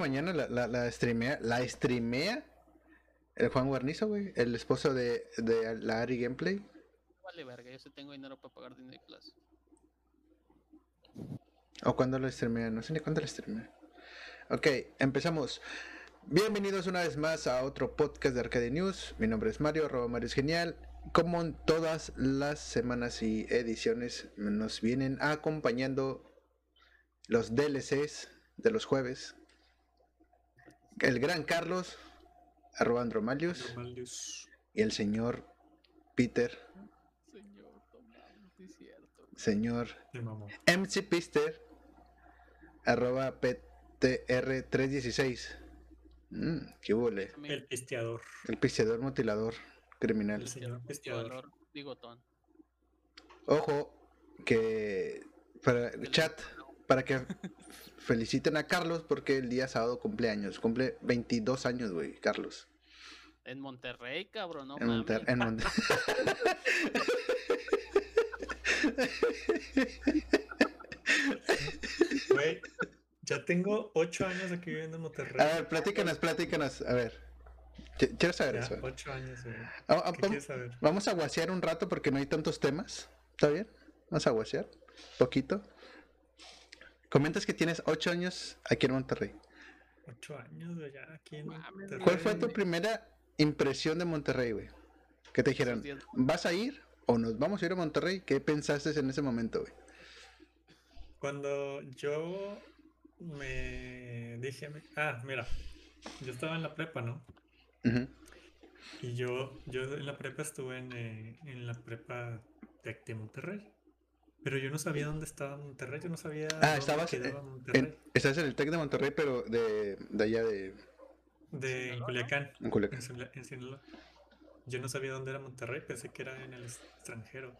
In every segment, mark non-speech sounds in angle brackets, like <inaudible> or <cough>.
mañana la, la, la streamea, la streamea el Juan Guarnizo, güey, el esposo de, de la Ari Gameplay. Vale, verga, yo sí tengo dinero para pagar Disney Plus. ¿O cuándo lo streamea? No sé ni cuándo lo streamea. Ok, empezamos. Bienvenidos una vez más a otro podcast de Arcade News. Mi nombre es Mario, arroba Mario es genial. Como en todas las semanas y ediciones nos vienen acompañando los DLCs de los jueves. El gran Carlos, arroba Andromalius, Malius. y el señor Peter, Señor, sí es cierto. señor. MC Pister, arroba PTR316. Mm, qué huele. El pisteador. El pisteador mutilador criminal. El señor pisteador. bigotón. Ojo, que para chat, para que <laughs> feliciten a Carlos porque el día sábado cumpleaños. Cumple 22 años, güey, Carlos. En Monterrey, cabrón, no en. Monter- en Monter- <laughs> Güey, ya tengo ocho años aquí viviendo en Monterrey. A ver, platícanos, platícanos. A ver, Qui- quiero saber Ya, eso. ocho años, güey. Ah, ah, ¿Qué vam- quieres saber? Vamos a guasear un rato porque no hay tantos temas. ¿Está bien? Vamos a guasear. Poquito. Comentas que tienes 8 años aquí en Monterrey. Ocho años, güey, ya aquí en Monterrey. ¿Cuál fue tu primera impresión de Monterrey, güey? Que te dijeron, ¿vas a ir o nos vamos a ir a Monterrey? ¿Qué pensaste en ese momento, güey? Cuando yo me dije, ah, mira, yo estaba en la prepa, ¿no? Y yo, yo en la prepa estuve en, eh, en la prepa de Monterrey. Pero yo no sabía dónde estaba Monterrey, yo no sabía Ah, dónde estabas quedaba en, Monterrey. en- estás en el TEC de Monterrey, pero de, de allá de De ¿no? Culiacán, en Culiacán. en Sinaloa. Yo no sabía dónde era Monterrey, pensé que era en el extranjero.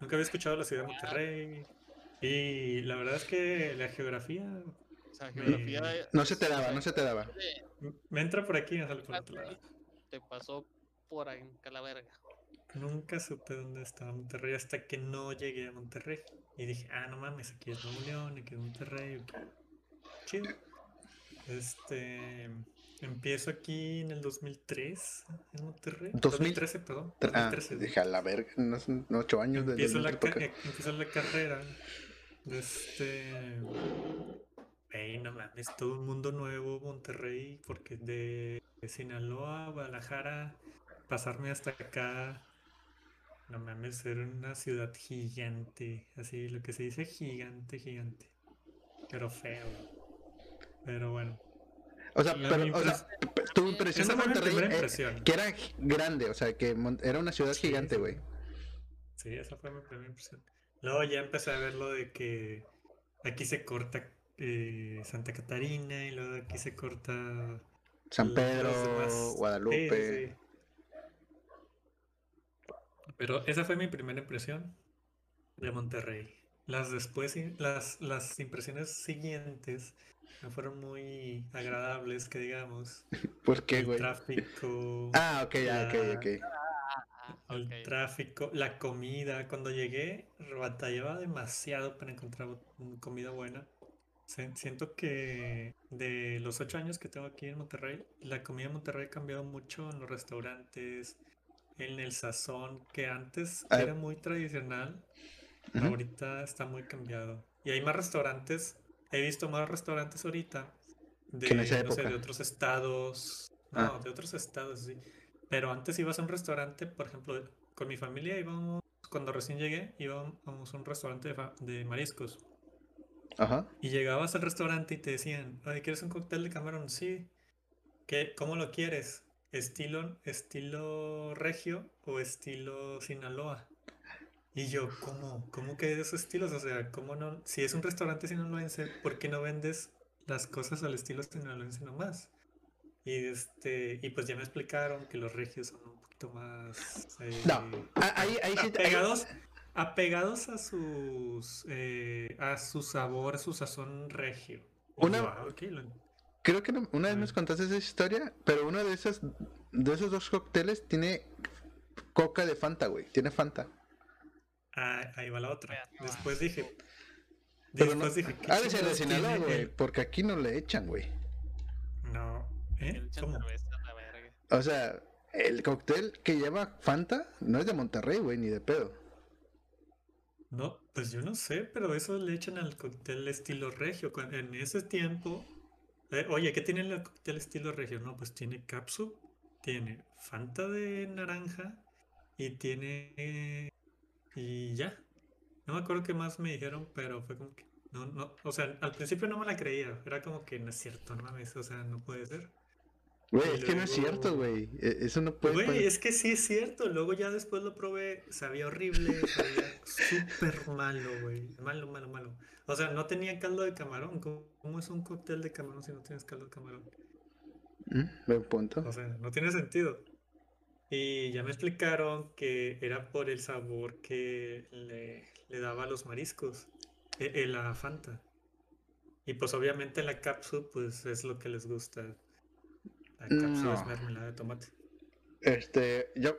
Nunca había escuchado la ciudad de Monterrey. Y la verdad es que la geografía O sea, Me- geografía. No se te daba, no se te daba. me entra por aquí y me sale por otro lado. Te pasó por ahí en Calaverga. Nunca supe dónde estaba Monterrey hasta que no llegué a Monterrey. Y dije, ah, no mames, aquí es Nuevo León, aquí es Monterrey. Chido. Este. Empiezo aquí en el 2003, en Monterrey. 2000. 2013, perdón. Ah, 2013. dije a la verga, no son 8 años desde Empiezo la, ca- empiezo la carrera. Este. Ey, no mames, todo un mundo nuevo, Monterrey, porque de Sinaloa, Guadalajara, pasarme hasta acá. No mames, ser una ciudad gigante, así lo que se dice gigante, gigante. Pero feo. Pero bueno. O sea, pero, o sea, tu impresión de Esa fue mi Monterrey primera eh, impresión. que era grande, o sea, que era una ciudad Sí, gigante, güey. Sí, esa fue mi primera impresión. Luego ya empecé a ver lo de que aquí se corta eh, Santa Catarina y luego aquí se corta San Pedro, Guadalupe. sí. Pero esa fue mi primera impresión de Monterrey. Las después, las, las impresiones siguientes no fueron muy agradables, que digamos. <laughs> ¿Por qué, El güey? tráfico. <laughs> Ah, ok, ok, la- ok. Ah, El ok. tráfico, la comida. Cuando llegué, batallaba demasiado para encontrar comida buena. Siento que de los ocho años que tengo aquí en Monterrey, la comida en Monterrey ha cambiado mucho en los restaurantes, en el sazón, que antes Ah. era muy tradicional, Ujú. ahorita está muy cambiado. Y hay más restaurantes, he visto más restaurantes ahorita de, no sé, de otros estados, no, Ah. de otros estados, sí. Pero antes ibas a un restaurante, por ejemplo, con mi familia íbamos, cuando recién llegué, íbamos a un restaurante de, de mariscos. Ajá. Y llegabas al restaurante y te decían, "Oye, ¿quieres un cóctel de camarón? Sí. ¿Qué, cómo lo quieres? ¿Estilo, estilo regio o estilo Sinaloa? Y yo, ¿cómo? ¿Cómo que de esos estilos? O sea, ¿cómo no? Si es un restaurante sinaloense, ¿por qué no vendes las cosas al estilo sinaloense nomás? Y este, y pues ya me explicaron que los regios son un poquito más eh, No, ah, ahí, ahí apegados, apegados a sus eh, a su sabor, a su sazón regio. Una- ah, ok, lo- Creo que no- una vez nos contaste esa historia, pero uno de esos, de esos dos cócteles tiene coca de Fanta, güey. Tiene Fanta. ah, ahí va la otra. Después dije, Pero no, después dije, ¿qué ha de ser de chingados Sinaloa, tiene güey, el- porque aquí no le echan, güey. No. ¿Eh? la. O sea, el cóctel que lleva Fanta no es de Monterrey, güey, ni de pedo. No, pues yo no sé, pero eso le echan al cóctel estilo regio. En ese tiempo, eh, oye, ¿qué tiene el cóctel estilo regio? No, pues tiene capsup, tiene Fanta de naranja y tiene... y ya. No me acuerdo qué más me dijeron, pero fue como que... No, no, o sea, al principio no me la creía. Era como que no es cierto, no mames, o sea, no puede ser. Güey, es que no es cierto, güey. E- Eso no puede Güey, es que sí es cierto. Luego ya después lo probé. Sabía horrible. Sabía súper malo, güey. Malo, malo, malo. O sea, no tenía caldo de camarón. ¿Cómo, es un cóctel de camarón si no tienes caldo de camarón? Mm, Buen punto. O sea, no tiene sentido. Y ya me explicaron que era por el sabor que le, le daba a los mariscos. eh, eh, la Fanta. Y pues obviamente la cápsula, pues es lo que les gusta. La cápsula es No. mermelada de tomate. Este, yo,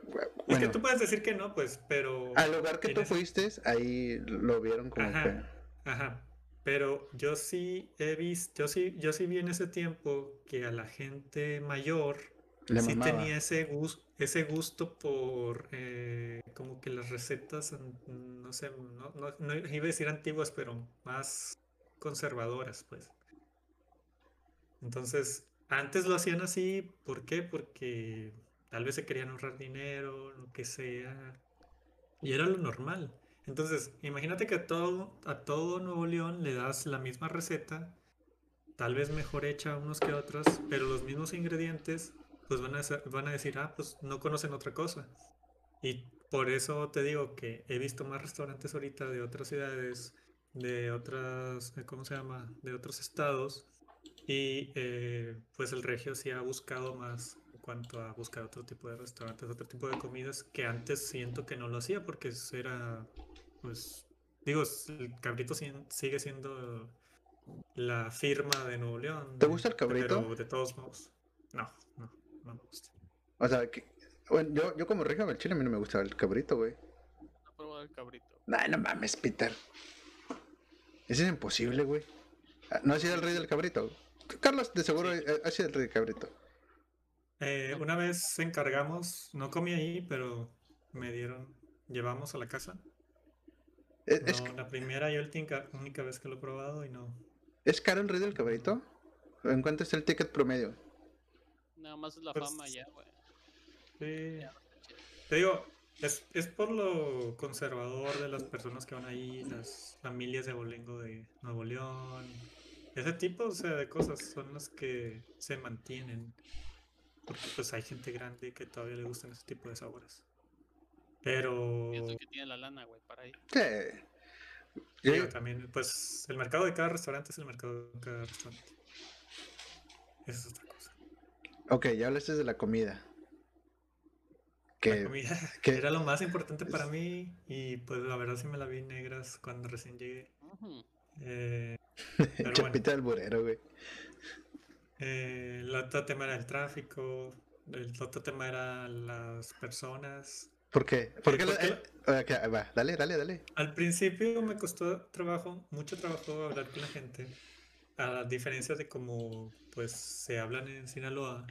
Es que tú puedes decir que no, pues, pero. al lugar que tú fuiste, ahí lo vieron como Ajá. Ajá. Pero yo sí he visto, yo sí, yo sí vi en ese tiempo que a la gente mayor le sí mamaba. tenía ese gusto, ese gusto por eh, como que las recetas, an- no sé, no, no- no iba a decir antiguas, pero más conservadoras, pues. Entonces, antes lo hacían así, ¿por qué? Porque tal vez se querían ahorrar dinero, lo que sea, y era lo normal. Entonces, imagínate que a todo, a todo Nuevo León le das la misma receta, tal vez mejor hecha unos que otros, pero los mismos ingredientes, pues van a, van a decir, ah, pues no conocen otra cosa. Y por eso te digo que he visto más restaurantes ahorita de otras ciudades, de otras, ¿cómo se llama? De otros estados. Y eh, pues el Regio sí ha buscado más en cuanto a buscar otro tipo de restaurantes, otro tipo de comidas que antes siento que no lo hacía porque era, pues, digo, el cabrito sigue siendo la firma de Nuevo León. ¿Te gusta el cabrito? Pero de todos modos, no, no, no me gusta. O sea, que, bueno, yo, yo como regio del chile, a mí no me gusta el cabrito, güey. No probado el cabrito. No mames, Peter. Eso es imposible, güey. Ah, ¿No ha sido el rey del cabrito? Carlos, de seguro, Sí. eh, ha sido el rey del cabrito. Eh, una vez encargamos, no comí ahí, pero me dieron, llevamos a la casa. ¿Es, es, No, la primera y última, única vez que lo he probado y no. es caro el rey del cabrito? ¿En cuánto está el ticket promedio? Nada más es la Pues- fama ya, güey. Sí. Te digo, es, es por lo conservador de las personas que van ahí, las familias de abolengo de Nuevo León. Ese tipo, o sea, de cosas son las que se mantienen. Porque pues hay gente grande que todavía le gustan ese tipo de sabores. Pero Pienso que tiene la lana, güey, para ir. Sí. Yo- también, pues el mercado de cada restaurante es el mercado de cada restaurante. Esa es otra cosa. ok, ya hablaste de la comida. La Que, comida <laughs> que- era lo más importante para mí y pues la verdad sí me la vi negras cuando recién llegué. Ujú. Eh, <laughs> pero Chapita del burero, güey. eh, el otro tema era el tráfico, el otro tema era las personas. ¿Por qué? ¿Por Eh, qué ¿por la- eh, va, dale, dale, dale. Al principio me costó trabajo, mucho trabajo hablar con la gente, a diferencia de cómo pues se hablan en Sinaloa,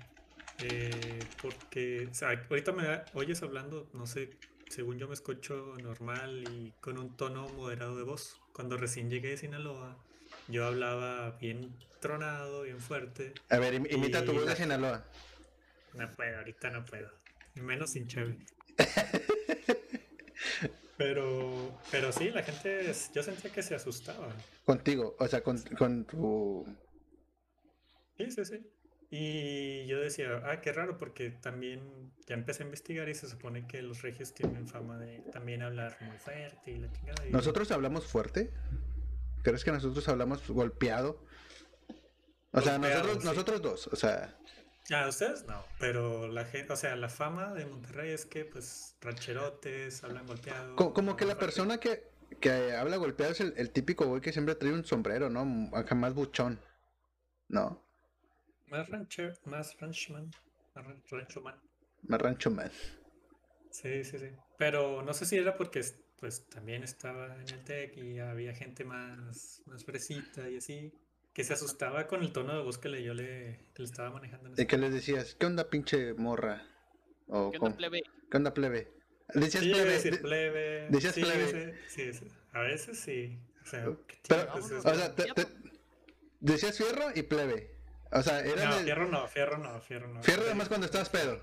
eh, porque o sea, ahorita me oyes hablando, no sé, según yo me escucho normal y con un tono moderado de voz. Cuando recién llegué de Sinaloa, yo hablaba bien tronado, bien fuerte. A ver, im- imita tu Y voz de Sinaloa. No puedo, ahorita no puedo. Menos sin cheve. <laughs> Pero, pero sí, la gente, yo sentía que se asustaba. Contigo, o sea, con, con tu... Sí, sí, sí. Y yo decía, ah, qué raro, porque también ya empecé a investigar y se supone que los regios tienen fama de también hablar muy fuerte y la chingada. y- ¿Nosotros hablamos fuerte? ¿Crees que nosotros hablamos golpeado? O sea, nosotros, sí. nosotros dos, o sea, Ah, ustedes no, pero la gente, o sea, la fama de Monterrey es que, pues, rancherotes, hablan golpeado. co- como que la fuerte. persona que, que habla golpeado es el, el típico güey que siempre trae un sombrero, ¿no? Acá más buchón, ¿no? Más rancher, más ranchman, más ran- ranchoman. Más rancho man. Sí, sí, sí. Pero no sé si era porque pues también estaba en el TEC y había gente más, más fresita y así, que se asustaba con el tono de voz que le, yo le, que le estaba manejando. En ¿Y qué les decías? ¿Qué onda, pinche morra? O, ¿Qué cómo- onda, plebe? ¿Qué onda, plebe? Decías Sí, plebe. decir de- plebe. decías sí, plebe. Sí, sí, a veces sí. O sea, ¿qué Pero, chingados es o sea, te- te- decías fierro y plebe. O sea, era no, de- fierro no, fierro no, fierro no. fierro además cuando estabas pedo.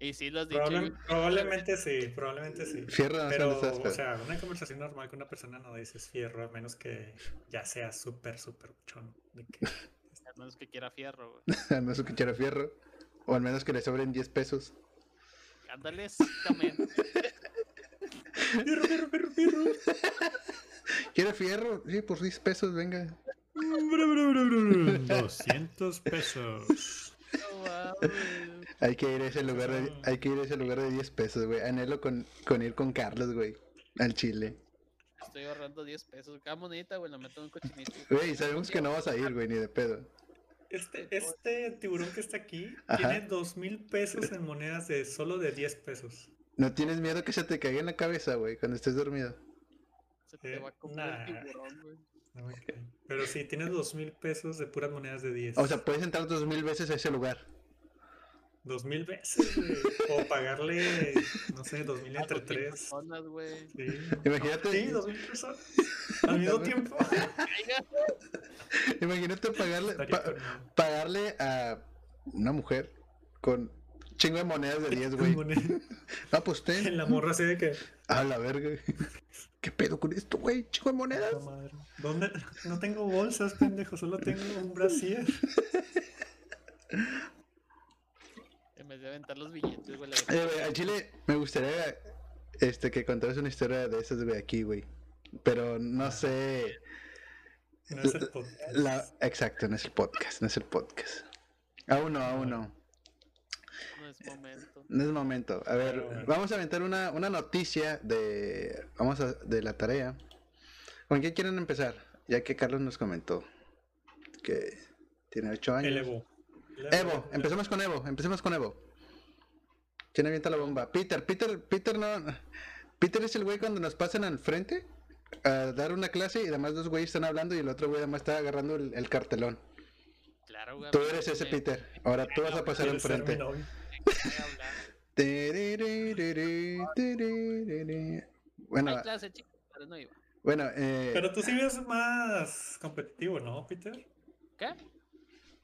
Y sí lo has dicho. Probable- güey. probablemente sí, probablemente sí. Fierro además Pero, cuando estabas o pedo. sea, una conversación normal con una persona no dices fierro, a menos que ya sea súper, súper buchón. de que- <laughs> Al menos que quiera fierro, güey. <laughs> al menos que quiera fierro. O al menos que le sobren 10 pesos. Ándale, exactamente. <laughs> Fierro, fierro, fierro, fierro. ¿Quiere fierro? Sí, por 10 pesos, venga. 200 pesos. No. Hay que ir a ese lugar de, hay que ir a ese lugar de 10 pesos, güey. Anhelo con, con ir con Carlos, güey. Al Chile. Estoy ahorrando 10 pesos. Cada monedita, güey, la meto en un cochinito. Güey, sabemos que no vas a ir, güey, ni de pedo. Este, este tiburón que está aquí Ajá. tiene dos mil pesos en monedas de solo de 10 pesos. ¿No tienes miedo que se te caiga en la cabeza, güey, cuando estés dormido? Se te Eh, va a comer nah. el tiburón, güey. Cae. Pero sí, tiene dos mil pesos de puras monedas de 10. O sea, puedes entrar dos mil veces a ese lugar. dos mil veces, güey. O pagarle, no sé, dos mil entre tres. personas, güey. Sí. Imagínate- Sí, dos mil personas. Al mismo tiempo. <laughs> Imagínate pagarle, pa- pagarle a una mujer con chingo de monedas de 10, güey. Ah, pues ten. <laughs> La morra así de que. A la verga. ¿Qué pedo con esto, güey? Chingo de monedas. "Puta madre, ¿Dónde? No tengo bolsas, pendejo, solo tengo un brasier. <laughs> En vez de aventar los billetes, güey. Eh, güey, al chile me gustaría este, que contaras una historia de esas, güey, aquí, güey. Pero no sé. No es el podcast. La... Exacto, no es el podcast, no es el podcast. Aún no, aún no. No es momento. No es momento. A ver, bueno. vamos a aventar una, una noticia de. Vamos a, de la tarea. ¿Con qué quieren empezar? Ya que Carlos nos comentó que tiene 8 años. El Evo. El Evo, empecemos con Evo, empecemos con Evo. ¿Quién avienta la bomba? Peter, Peter, Peter no. Peter es el güey cuando nos pasan al frente a dar una clase y además dos güeyes están hablando y el otro güey además está agarrando el, el cartelón. Claro, güey. Tú eres ese Peter. Ahora tú vas a pasar ¿Quieres ser mi enfrente. <laughs> Bueno, Hay clase, chicos, pero no iba. bueno, eh, Pero tú sí ves más competitivo, ¿no, Peter? ¿Qué?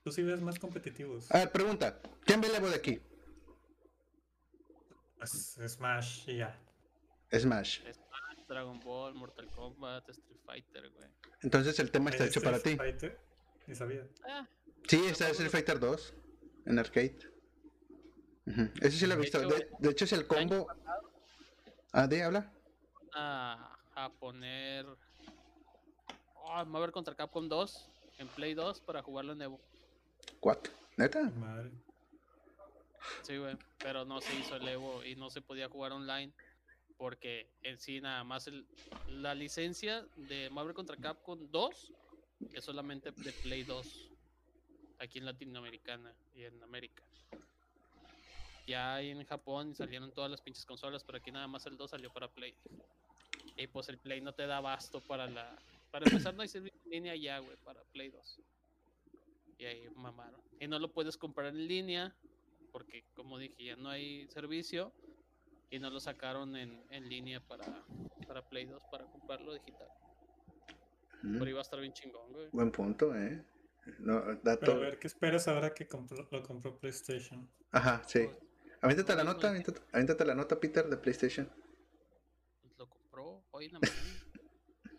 Tú sí ves más competitivos. a ver, pregunta. ¿Quién ve el Evo de aquí? Pues, Smash y ya. Smash. Smash, Dragon Ball, Mortal Kombat, Street Fighter, güey. Entonces el tema está ¿Es hecho para ti. Street Fighter? Ni sabía. Ah, Sí, está Street Fighter 2 en arcade. Ujú, Ese sí lo he De visto. hecho, De, de hecho, es el combo. Ah, de habla. a, a poner. Oh, Marvel contra Capcom 2 en Play 2 para jugarlo en Evo. Cuatro. ¿Neta? Madre. Sí, güey. Pero no se hizo el Evo y no se podía jugar online. Porque en sí, nada más el- la licencia de Marvel contra Capcom 2 es solamente de Play 2. Aquí en Latinoamericana y en América. Ya en Japón salieron todas las pinches consolas, pero aquí nada más el 2 salió para Play. Y pues el Play no te da abasto para la. Para empezar, no hay servicio en línea ya, güey, para Play 2. Y ahí mamaron. Y no lo puedes comprar en línea, porque como dije, ya no hay servicio. Y no lo sacaron en, en línea para, para Play 2, para comprarlo digital. Mm, Pero iba a estar bien chingón, güey. Buen punto, ¿eh? No, Pero a ver, ¿qué esperas ahora que compró- lo compró PlayStation? Ajá, sí. Aviéntate la nota, aviéntate, aviéntate la nota, Peter, de PlayStation. Pues lo compró hoy en la mañana.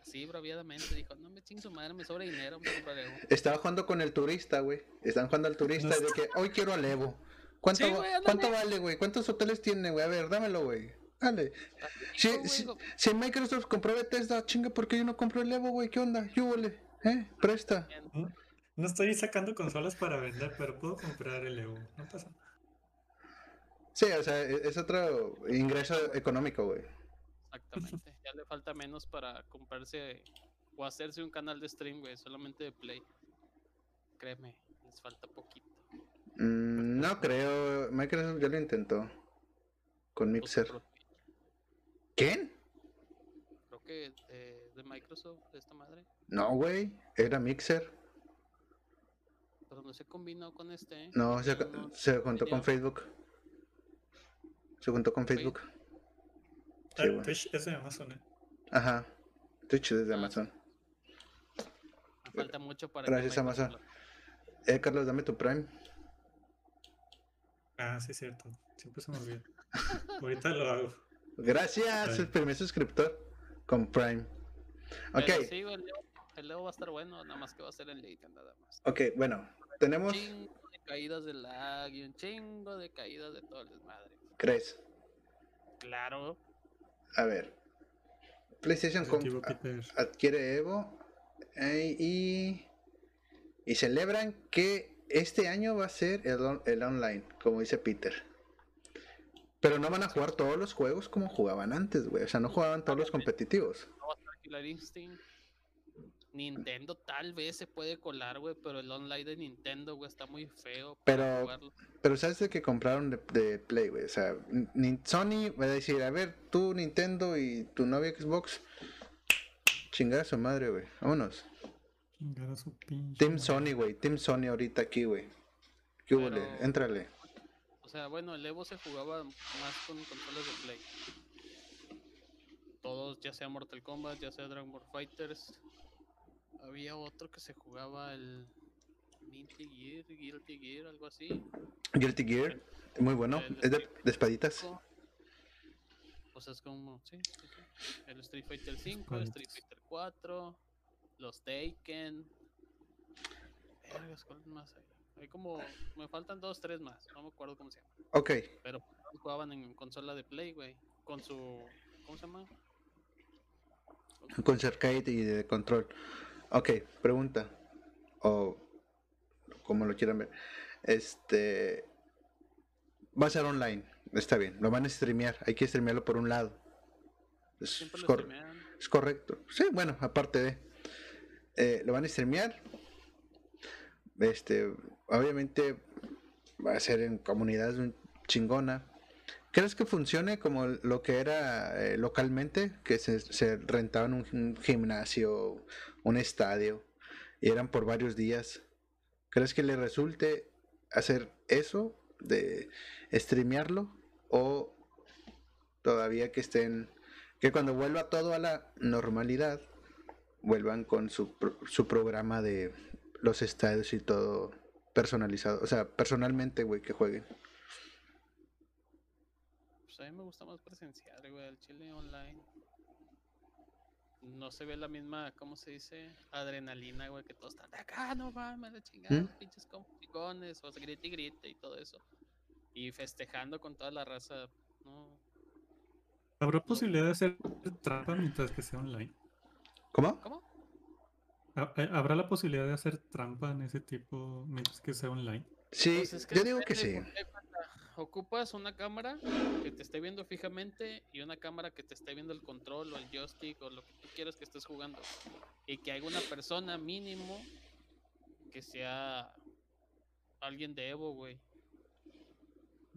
Así, braviadamente. Dijo, no me chingue su madre, me sobra dinero, Evo". Estaba jugando con el turista, güey. Están jugando al turista No de que hoy quiero al Evo. ¿Cuánto, Sí, güey. ¿cuánto vale, güey? ¿Cuántos hoteles tiene, güey? A ver, dámelo, güey. Dale. Si, güey, si, go- si Microsoft compró Bethesda, chinga, ¿por qué yo no compro el Evo, güey? ¿Qué onda? Yúbole, ¿eh? Presta. No, no estoy sacando consolas para vender, pero puedo comprar el Evo. No pasa nada. Sí, o sea, e- es otro ingreso económico, güey. Exactamente. <laughs> Ya le falta menos para comprarse o hacerse un canal de stream, güey, solamente de Play. Créeme, les falta poquito. Mm, no creo. Microsoft ya lo intentó. Con Pues, Mixer. ¿Quién? creo que eh, de Microsoft, de esta madre. No, güey, era Mixer. Pero no se combinó con este. No, se, No, no, se juntó con Facebook. Se juntó con Facebook. Sí, Ah. Twitch es de Amazon, ¿eh? Ajá. Twitch desde Ah, Amazon. Me falta mucho para Gracias, Amazon. Eh, Carlos, dame tu Prime. Ah, sí, cierto. Siempre se me olvida. Ahorita lo hago. Gracias, el primer suscriptor con Prime. Ok, Pero sí, güey, el Leo, el Leo va a estar bueno, nada más que va a ser en Lake, nada más. ok, bueno, tenemos. chingo de caídas de lag y un chingo de caídas de todo el desmadre. ¿Crees? Claro. A ver. PlayStation adquiere Evo eh, y, y celebran que este año va a ser el, on- el online, como dice Peter. Pero no van a jugar todos los juegos como jugaban antes, güey. O sea, no jugaban todos los competitivos. No va a estar Killer Instinct. Nintendo tal vez se puede colar, güey, pero el online de Nintendo, güey, está muy feo. Pero- jugarlo. Pero sabes de que compraron de, de Play, güey. O sea, ni- Sony va a decir, a ver, tú Nintendo y tu novia Xbox, chingar a su madre, güey. Vámonos. Chingar a su pinche Team madre. Sony, güey. Team Sony ahorita aquí, güey. ¿Qué hubo? Éntrale. O sea, bueno, el Evo se jugaba más con consolas de Play. Todos, ya sea Mortal Kombat, ya sea Dragon Ball Fighters. Había otro que se jugaba el Minty Gear, Guilty Gear, algo así. Guilty Gear, muy bueno. El Es de, espaditas. O sea, es como, sí, sí, sí. El Street Fighter 5, el Street. Fighter 4, los Taken. Vergas, ¿cuáles más hay? Hay como, me faltan dos, tres más, no me acuerdo cómo se llama. Ok, Pero jugaban en consola de Play, güey. Con su, ¿cómo se llama? Con arcade y de control. Ok, pregunta. O como lo quieran ver. Este. Va a ser online. Está bien. Lo van a streamear. Hay que streamearlo por un lado. Es, es cor- correcto. Sí, bueno, aparte de. eh, lo van a streamear. Este. Obviamente. Va a ser en comunidades un- chingona. ¿Crees que funcione como lo que era eh, localmente? Que se, rentaban un, gimnasio, un estadio, y eran por varios días. ¿Crees que le resulte hacer eso de streamearlo? ¿O todavía que estén, que cuando vuelva todo a la normalidad, vuelvan con su, su programa de los estadios y todo personalizado? O sea, personalmente, güey, que jueguen. A mí me gusta más presencial, güey, el chile online. No se ve la misma, ¿cómo se dice? Adrenalina, güey, que todos están de acá, no mames, la chingada, ¿Mm? pinches compicones, o sea, grite y grite y todo eso. Y festejando con toda la raza, no. ¿Habrá posibilidad de hacer trampa mientras que sea online? ¿Cómo? ¿Cómo? ¿Ha- ha- ¿Habrá la posibilidad de hacer trampa en ese tipo mientras que sea online? Sí, Pues es que yo digo que sí. Ocupas una cámara que te esté viendo fijamente y una cámara que te esté viendo el control o el joystick o lo que tú quieras que estés jugando. Y que haya una persona mínimo que sea alguien de Evo, güey.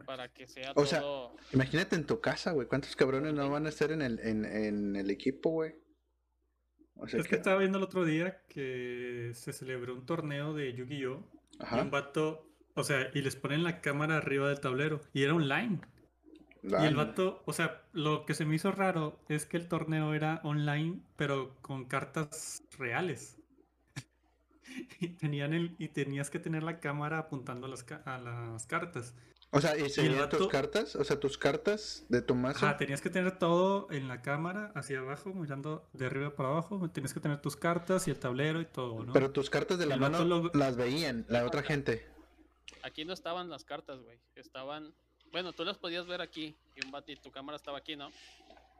Para que sea O sea, todo. Imagínate en tu casa, güey. ¿Cuántos cabrones no van a estar en el, en, en el equipo, güey? O sea Es que que... estaba viendo el otro día que se celebró un torneo de Yu-Gi-Oh! Y Ajá. un vato, o sea, y les ponen la cámara arriba del tablero. Y era online. Y Ah, el vato, o sea, lo que se me hizo raro es que el torneo era online, pero con cartas reales. <laughs> Y tenían el, y tenías que tener la cámara apuntando a las, a las cartas. O sea, ¿y se el veían tus vato- cartas? O sea, tus cartas de tu mazo. Ajá, tenías que tener todo en la cámara, hacia abajo, mirando de arriba para abajo. Tenías que tener tus cartas y el tablero y todo, ¿no? Pero tus cartas de la El mano vato lo- las veían la otra gente. Aquí no estaban las cartas, güey. Estaban. Bueno, tú las podías ver aquí. Y un bat- y tu cámara estaba aquí, ¿no?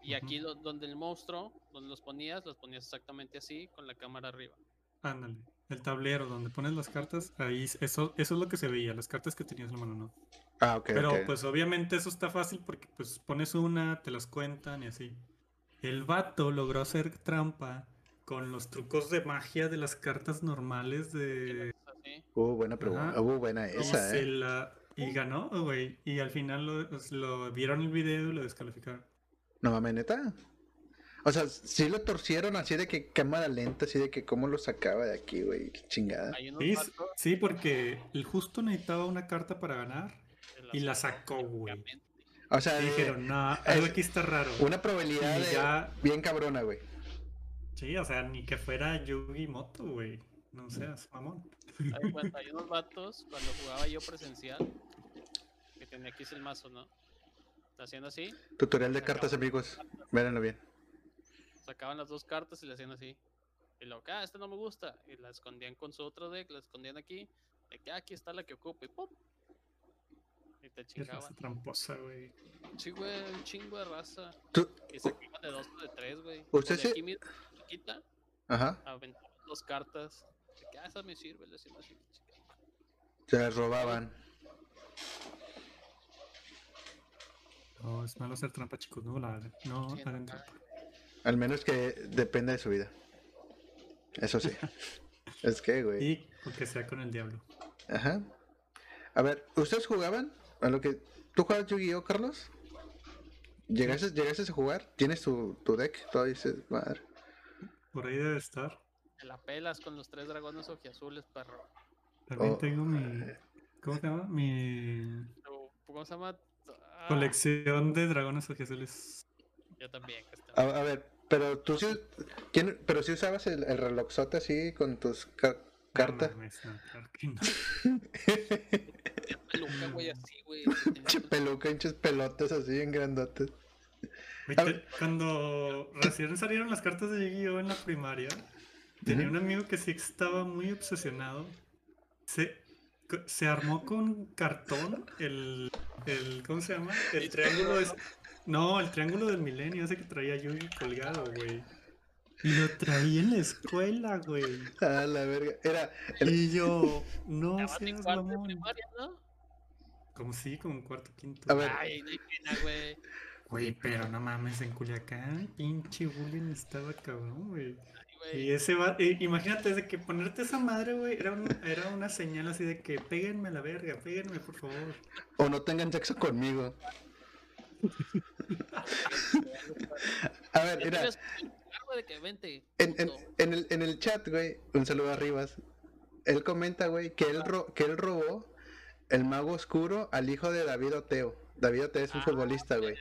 Y aquí lo- donde el monstruo, donde los ponías, los ponías exactamente así, con la cámara arriba. Ándale. El tablero donde pones las cartas, ahí eso, eso es lo que se veía, las cartas que tenías en la mano, ¿no? Ah, ok, Pero pues obviamente eso está fácil porque pues pones una, te las cuentan y así. El vato logró hacer trampa con los trucos de magia de las cartas normales de... Hubo buena pregunta. Hubo buena y esa, eh. la- Y ganó, güey. Y al final lo, pues, lo vieron el video y lo descalificaron. No mames, neta. O sea, sí lo torcieron así de que cámara lenta, así de que cómo lo sacaba de aquí, güey. Qué chingada. Sí, sí, porque el justo necesitaba una carta para ganar. y la sacó, güey. O sea, dijeron, no, algo es- aquí está raro. una probabilidad Y de ya- bien cabrona, güey. Sí, o sea, ni que fuera Yugi Moto, güey. No seas mamón. De cuenta, hay unos vatos cuando jugaba yo presencial que tenía aquí el mazo, ¿no? Haciendo así, Tutorial de cartas, amigos. Véanlo bien. sacaban las dos cartas y le hacían así. Y luego, ah, esta no me gusta. Y la escondían con su otro deck, la escondían aquí. De que "Ah, aquí está la que ocupa y ¡pum! Y te Es chingaban. raza tramposa, güey. Sí, güey, un chingo de raza. Tú- Y sacaban de dos o de tres, güey. ¿Usted sí? aquí mismo, chiquita, Ajá. aventaban dos cartas. Ah, esa me sirve, hacían así. Se las robaban. No, es malo hacer trampa, chicos. No, la no Sí, hagan no, trampa. Al menos que dependa de su vida. Eso sí. <laughs> es que, güey. Y porque sea con el diablo. Ajá. A ver, ¿ustedes jugaban? A lo que. ¿Tú jugabas Yu-Gi-Oh, Carlos? ¿Llegaste, ¿Llegaste a jugar? ¿Tienes tu, tu deck? Todavía dices, madre. Por ahí debe estar. Te la pelas con los tres dragones ojiazules, perro. También Oh. tengo mi. ¿Cómo se llama? Mi ¿Cómo se llama? Ah, colección de dragones ojiazules. Yo también. que está- A, a ver, pero tú sí. ¿quién- pero si usabas el, el relojzote así con tus ca- cartas. No mames, no, claro que no. Peluca, güey, así, güey. Pinche peluca, pinches pelotas así en grandotes. Cuando recién salieron las cartas de Yu-Gi-Oh en la primaria, tenía un amigo que sí estaba muy obsesionado. Se, se armó con cartón el, el. ¿Cómo se llama? El triángulo es. No, el triángulo del milenio, ese que traía Yugi colgado, güey. Y lo traía en la escuela, güey. A la verga. Era. el- Y yo, no seas mamón. primaria, ¿no? Como sí, como en cuarto, quinto. A ver. Ay, no hay pena, güey. Güey, pero no mames, en Culiacán, pinche bullying estaba cabrón, güey. Y ese va, eh, imagínate, desde que ponerte esa madre, güey, era, un- era una señal así de que péguenme a la verga, péguenme, por favor. O no tengan sexo conmigo. A ver, mira. en el, en el chat, güey, un saludo a Rivas. Él comenta, güey, que él, ro- que él robó el mago oscuro al hijo de David Oteo. David Oteo es un Ah, futbolista, güey.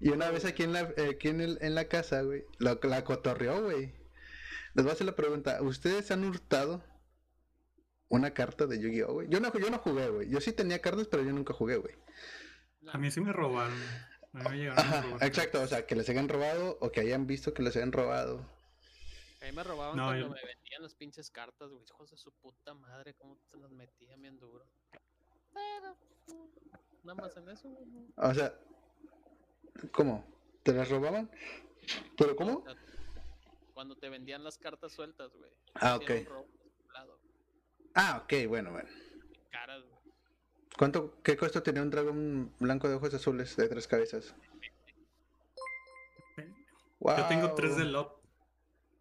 Y una vez aquí en la, eh, aquí en, el- en la casa, güey, la, la cotorreó, güey. Les voy a hacer la pregunta. ¿Ustedes han hurtado una carta de Yu-Gi-Oh, güey? Yo no, yo no jugué, güey. Yo sí tenía cartas, pero yo nunca jugué, güey. A mí sí me robaron. A mí me llegaron a Ajá, robar. exacto. O sea, que les hayan robado o que hayan visto que les hayan robado. A mí me robaban No, cuando yo- me vendían las pinches cartas, güey. Hijos de su puta madre, cómo se las metían bien duro. Pero, nada más en eso, güey. O sea, ¿cómo? ¿Te las robaban? ¿Pero O cómo? sea, Cuando te vendían las cartas sueltas, güey. Ah, ok. Ah, ok, bueno, bueno. Caras, güey. ¿Cuánto, qué costo tenía un dragón blanco de ojos azules de tres cabezas? Yo tengo tres de Lop.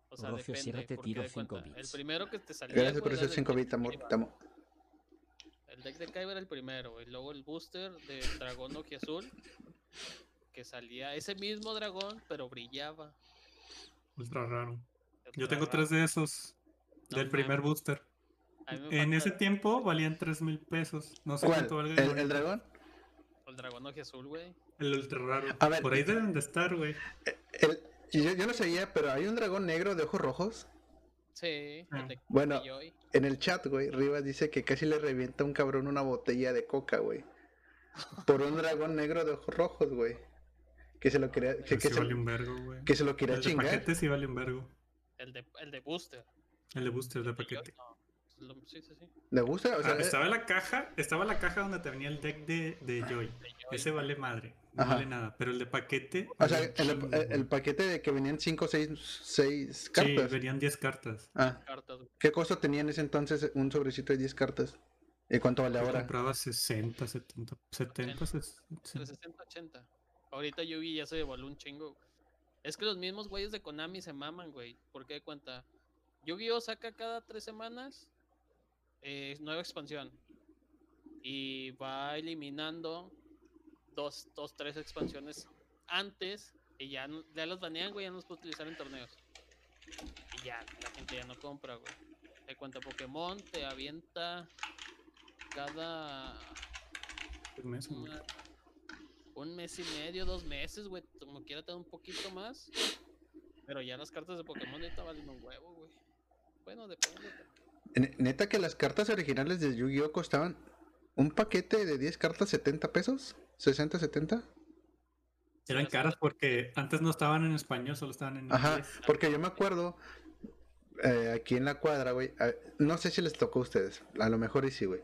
O sea, Rofio, depende. tiro cuenta, El bits. primero que te salía. Gracias por esos el cinco deck bits, amor. Kaiba. Te amo. El deck de Kaiba era el primero, y luego el booster de dragón Azul que salía ese mismo dragón, pero brillaba. Ultra raro. Yo tengo raro. tres de esos. No del primer booster. En ese tiempo valían tres mil pesos. No sé ¿Cuál? cuánto valga ¿El, dragón? El dragón Azul, güey. El ultra raro. A ver, Por ahí deben de estar, güey. El- y yo, yo no sabía, pero hay un dragón negro de ojos rojos. Sí, Ah. de Bueno. de. En el chat, güey, Rivas dice que casi le revienta a un cabrón una botella de coca, güey. Por un dragón negro de ojos rojos, güey. Que se lo quería, que, Pero que sí se, vale un vergo, güey. que se lo quería El de chingar. paquete sí vale un vergo. El de, el de booster. El de booster de de paquete. no. Lo- Sí, sí, sí. ¿Le gusta? O sea, Ah, estaba la caja, estaba la caja donde te venía el deck de, de Joy. De Joy. Ese vale madre, no Ajá. vale nada. Pero el de paquete. o sea, el, chingo, el- el paquete de que venían 5 o 6 seis Sí, cartas. venían 10 cartas. Ah, Cartas. ¿qué costo tenía en ese entonces un sobrecito de 10 cartas? ¿Y cuánto vale Yo ahora? compraba 60, 70, 70, 60. 360, 80. Ahorita Yugi ya se devolvió un chingo. Es que los mismos güeyes de Konami se maman, güey. Porque de cuenta, Yu-Gi-Oh saca cada tres semanas eh, nueva expansión. Y va eliminando dos, dos, tres expansiones antes Y ya, no- ya los banean, güey, ya no los puedo utilizar en torneos. Y ya, la gente ya no compra, güey. En cuanto a Pokémon, te avienta cada un mes y medio, dos meses, güey. Como quiera te da un poquito más. Pero ya las cartas de Pokémon ahorita valen un huevo, güey. Bueno, depende. Ne- Neta que las cartas originales de Yu-Gi-Oh costaban un paquete de 10 cartas 70 pesos, 60, 70. Eran caras porque antes no estaban en español, solo estaban en Ajá, inglés. porque yo me acuerdo eh, aquí en la cuadra, güey. No sé si les tocó a ustedes, a lo mejor y sí, güey.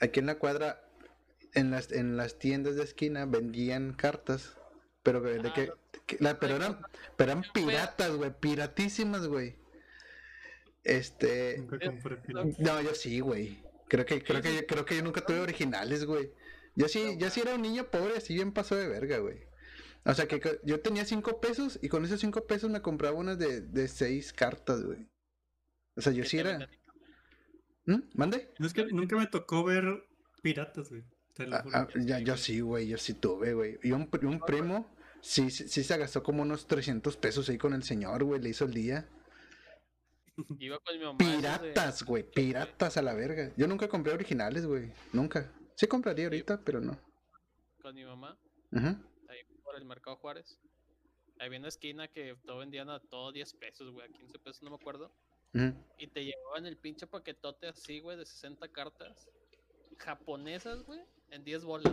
Aquí en la cuadra, en las, en las tiendas de esquina vendían cartas, pero de Ah, que, la- pero eran, pero eran piratas, güey, piratísimas, güey. Este, no, yo sí, güey. Creo que, creo que, creo que yo nunca tuve originales, güey. Yo sí, yo sí era un niño pobre, así bien pasó de verga, güey. O sea que yo tenía cinco pesos y con esos cinco pesos me compraba unas de, de seis cartas, güey. O sea, yo sí era. ¿Mm? ¿Mande? No, es que nunca me tocó ver piratas, güey. Te lo Ah, juro. ah, ya, yo sí, güey, yo sí tuve, güey. Y un, pri- un primo, sí, sí, sí se gastó como unos 300 pesos ahí con el señor, güey, le hizo el día. Iba con mi mamá. Piratas, güey, piratas a la verga. Yo nunca compré originales, güey, nunca. Sí compraría ahorita, pero no. Con mi mamá. Ujú. ahí por el Mercado Juárez. Ahí había una esquina que todo vendían a todo 10 pesos, güey, a 15 pesos, no me acuerdo. Y te llevaban el pinche paquetote así, güey, de 60 cartas japonesas, güey, en 10 bolas.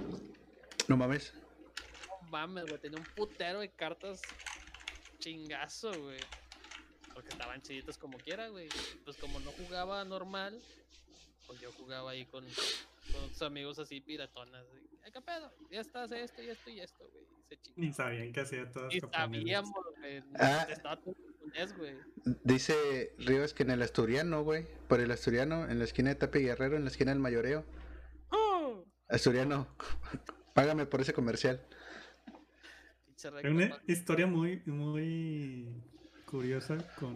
No mames. No mames, güey, tenía un putero de cartas chingazo, güey. Porque estaban chiditas como quiera, güey. Pues como no jugaba normal, pues yo jugaba ahí con, con otros amigos así piratonas. güey. "Ay, ¿Qué pedo? Ya estás esto y esto y esto, güey. Se. Ni sabían que hacía todas Y japonesas. sabíamos, güey. Ah. Estaba todo japonés, güey. Dice Rivas que en el Asturiano, güey. Por el Asturiano, en la esquina de Tapi Guerrero, en la esquina del Mayoreo. Asturiano, págame por ese comercial. Hay una historia muy, muy curiosa con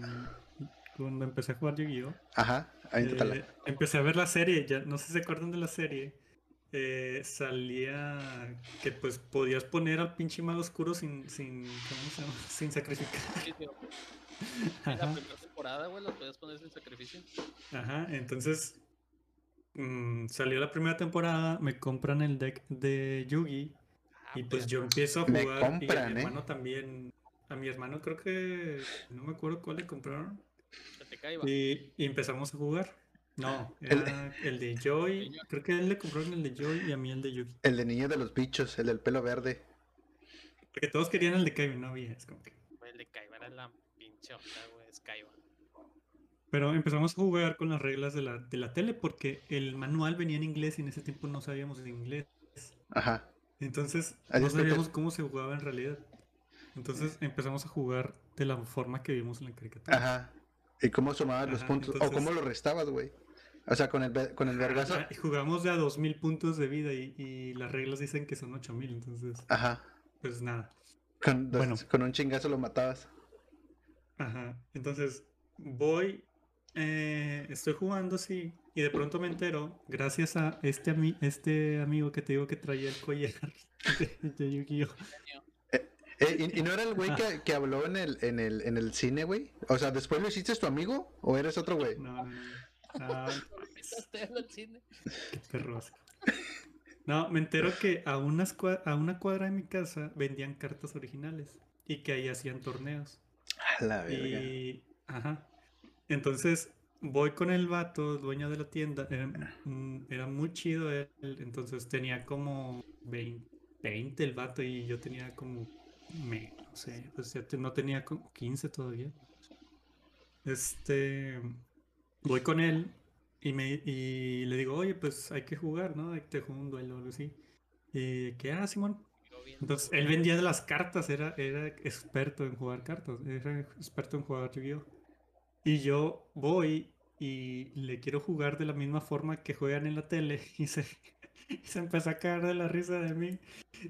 cuando empecé a jugar Yu-Gi-Oh! Ajá, aviéntatela. Eh, empecé a ver la serie, ya no sé si se acuerdan de la serie. eh, salía que pues podías poner al pinche mago oscuro sin, sin, ¿cómo se llama? Sin sacrificar. sí, tío. <laughs> En la primera temporada, güey, podías poner sin sacrificio. ajá, entonces mm, salió la primera temporada, me compran el deck de Yugi Ah, y pues pero- yo empiezo a Me jugar y a mi ¿eh? hermano también, a mi hermano creo que, no me acuerdo cuál le compraron. Y, y empezamos a jugar. No, El- era el de Joy. Creo que a él le compraron el de Joy y a mí el de Yugi. El de niño de los bichos, el del pelo verde. Porque todos querían el de Kevin, no había. Es como que... El de Kaiba era la pinche onda, güey. Es Kaiba. Pero empezamos a jugar con las reglas de la, de la tele porque el manual venía en inglés y en ese tiempo no sabíamos de inglés. Ajá. Entonces no sabíamos cómo se jugaba en realidad. Entonces empezamos a jugar de la forma que vimos en la caricatura. Ajá. ¿Y cómo sumabas los puntos? O cómo los restabas, güey. O sea, con el, con el vergazo. Y jugamos de a 2000 puntos de vida y, y las reglas dicen que son 8000. Entonces, Ajá. pues nada. Con, dos- Bueno. con un chingazo lo matabas. Ajá. Entonces, voy, eh, estoy jugando así, y de pronto me entero, gracias a este, ami- este amigo que te digo que traía el collar <laughs> de, de Yu-Gi-Oh! Eh, ¿y, y no era el güey que, que habló en el, en, el, en el cine, güey? O sea, ¿después lo hiciste tu amigo? ¿O eres otro güey? No, no, no. Ah, Estás en el cine. qué. No, me entero que a, unas a una cuadra de mi casa vendían cartas originales y que ahí hacían torneos. A la verga. Y, ajá. Entonces voy con el vato, dueño de la tienda. Era, mm, era muy chido él. Entonces tenía como 20, 20 el vato y yo tenía como, me, no sé, pues no tenía como 15 todavía. Este, voy con él y, me, y le digo, oye, pues hay que jugar, ¿no? Hay que jugar un duelo o algo así. Y que, ah, Simón. Entonces, él vendía de las cartas, era, era experto en jugar cartas, era experto en jugar Yu-Gi-Oh! Y yo voy y le quiero jugar de la misma forma que juegan en la tele <laughs> y se, y se empezó a caer de la risa de mí.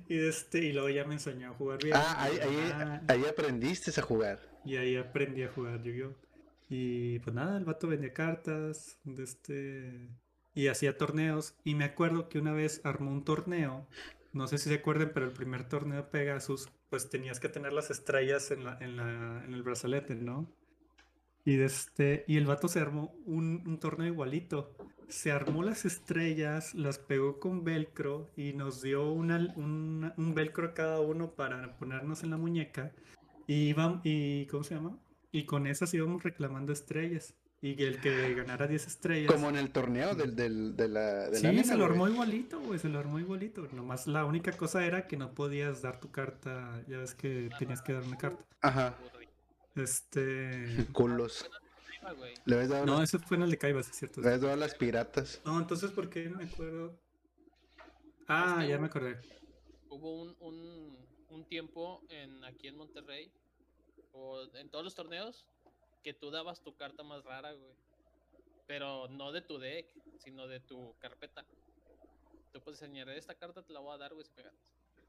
Y, este, y luego ya me enseñó a jugar bien. Ah, ahí, ah, ahí aprendiste a jugar. y ahí aprendí a jugar Yu-Gi-Oh! Y pues nada, el vato vendía cartas, de este, y hacía torneos. Y me acuerdo que una vez armó un torneo no sé si se acuerdan, pero el primer torneo de Pegasus, pues tenías que tener las estrellas en, la, en, la, en el brazalete, ¿no? Y, de este, y el vato se armó un, un torneo igualito. Se armó las estrellas, las pegó con velcro y nos dio una, una- un velcro a cada uno para ponernos en la muñeca. Y, iban, y ¿cómo se llama? Y con esas íbamos reclamando estrellas. Y el que ganara 10 estrellas. Como en el torneo del, del, de la, del Sí, anime, se lo güey. armó igualito, güey, se lo armó igualito. Nomás la única cosa era que no podías dar tu carta, ya ves que tenías que dar una carta. Ajá. Este... culos. Ah, güey. Le habías dado, No, las, eso fue en el de Caibas, es cierto. le habías dado a las piratas. No, entonces, ¿por qué no me acuerdo? Ah, ya me acordé. Hubo un, un, un tiempo en, aquí en Monterrey, o en todos los torneos, que tú dabas tu carta más rara, güey. Pero no de tu deck, sino de tu carpeta. Tú puedes enseñar, esta carta te la voy a dar, güey, si me ganas.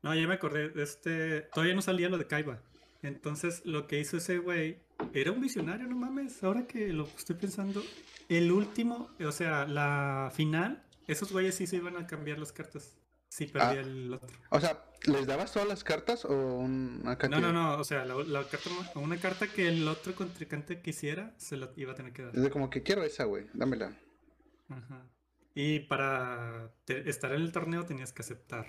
No, ya me acordé. Este, todavía no salía lo de Kaiba. Entonces, lo que hizo ese güey era un visionario, no mames. Ahora que lo estoy pensando, el último, o sea, la final, esos güeyes sí se iban a cambiar las cartas. Si perdía Ah. el otro. O sea, ¿les dabas todas las cartas o un acá No, no, no, o sea, la, la carta, una carta que el otro contrincante quisiera, se la iba a tener que dar. Es de como que quiero esa, güey, dámela. Ajá. Y para te- estar en el torneo tenías que aceptar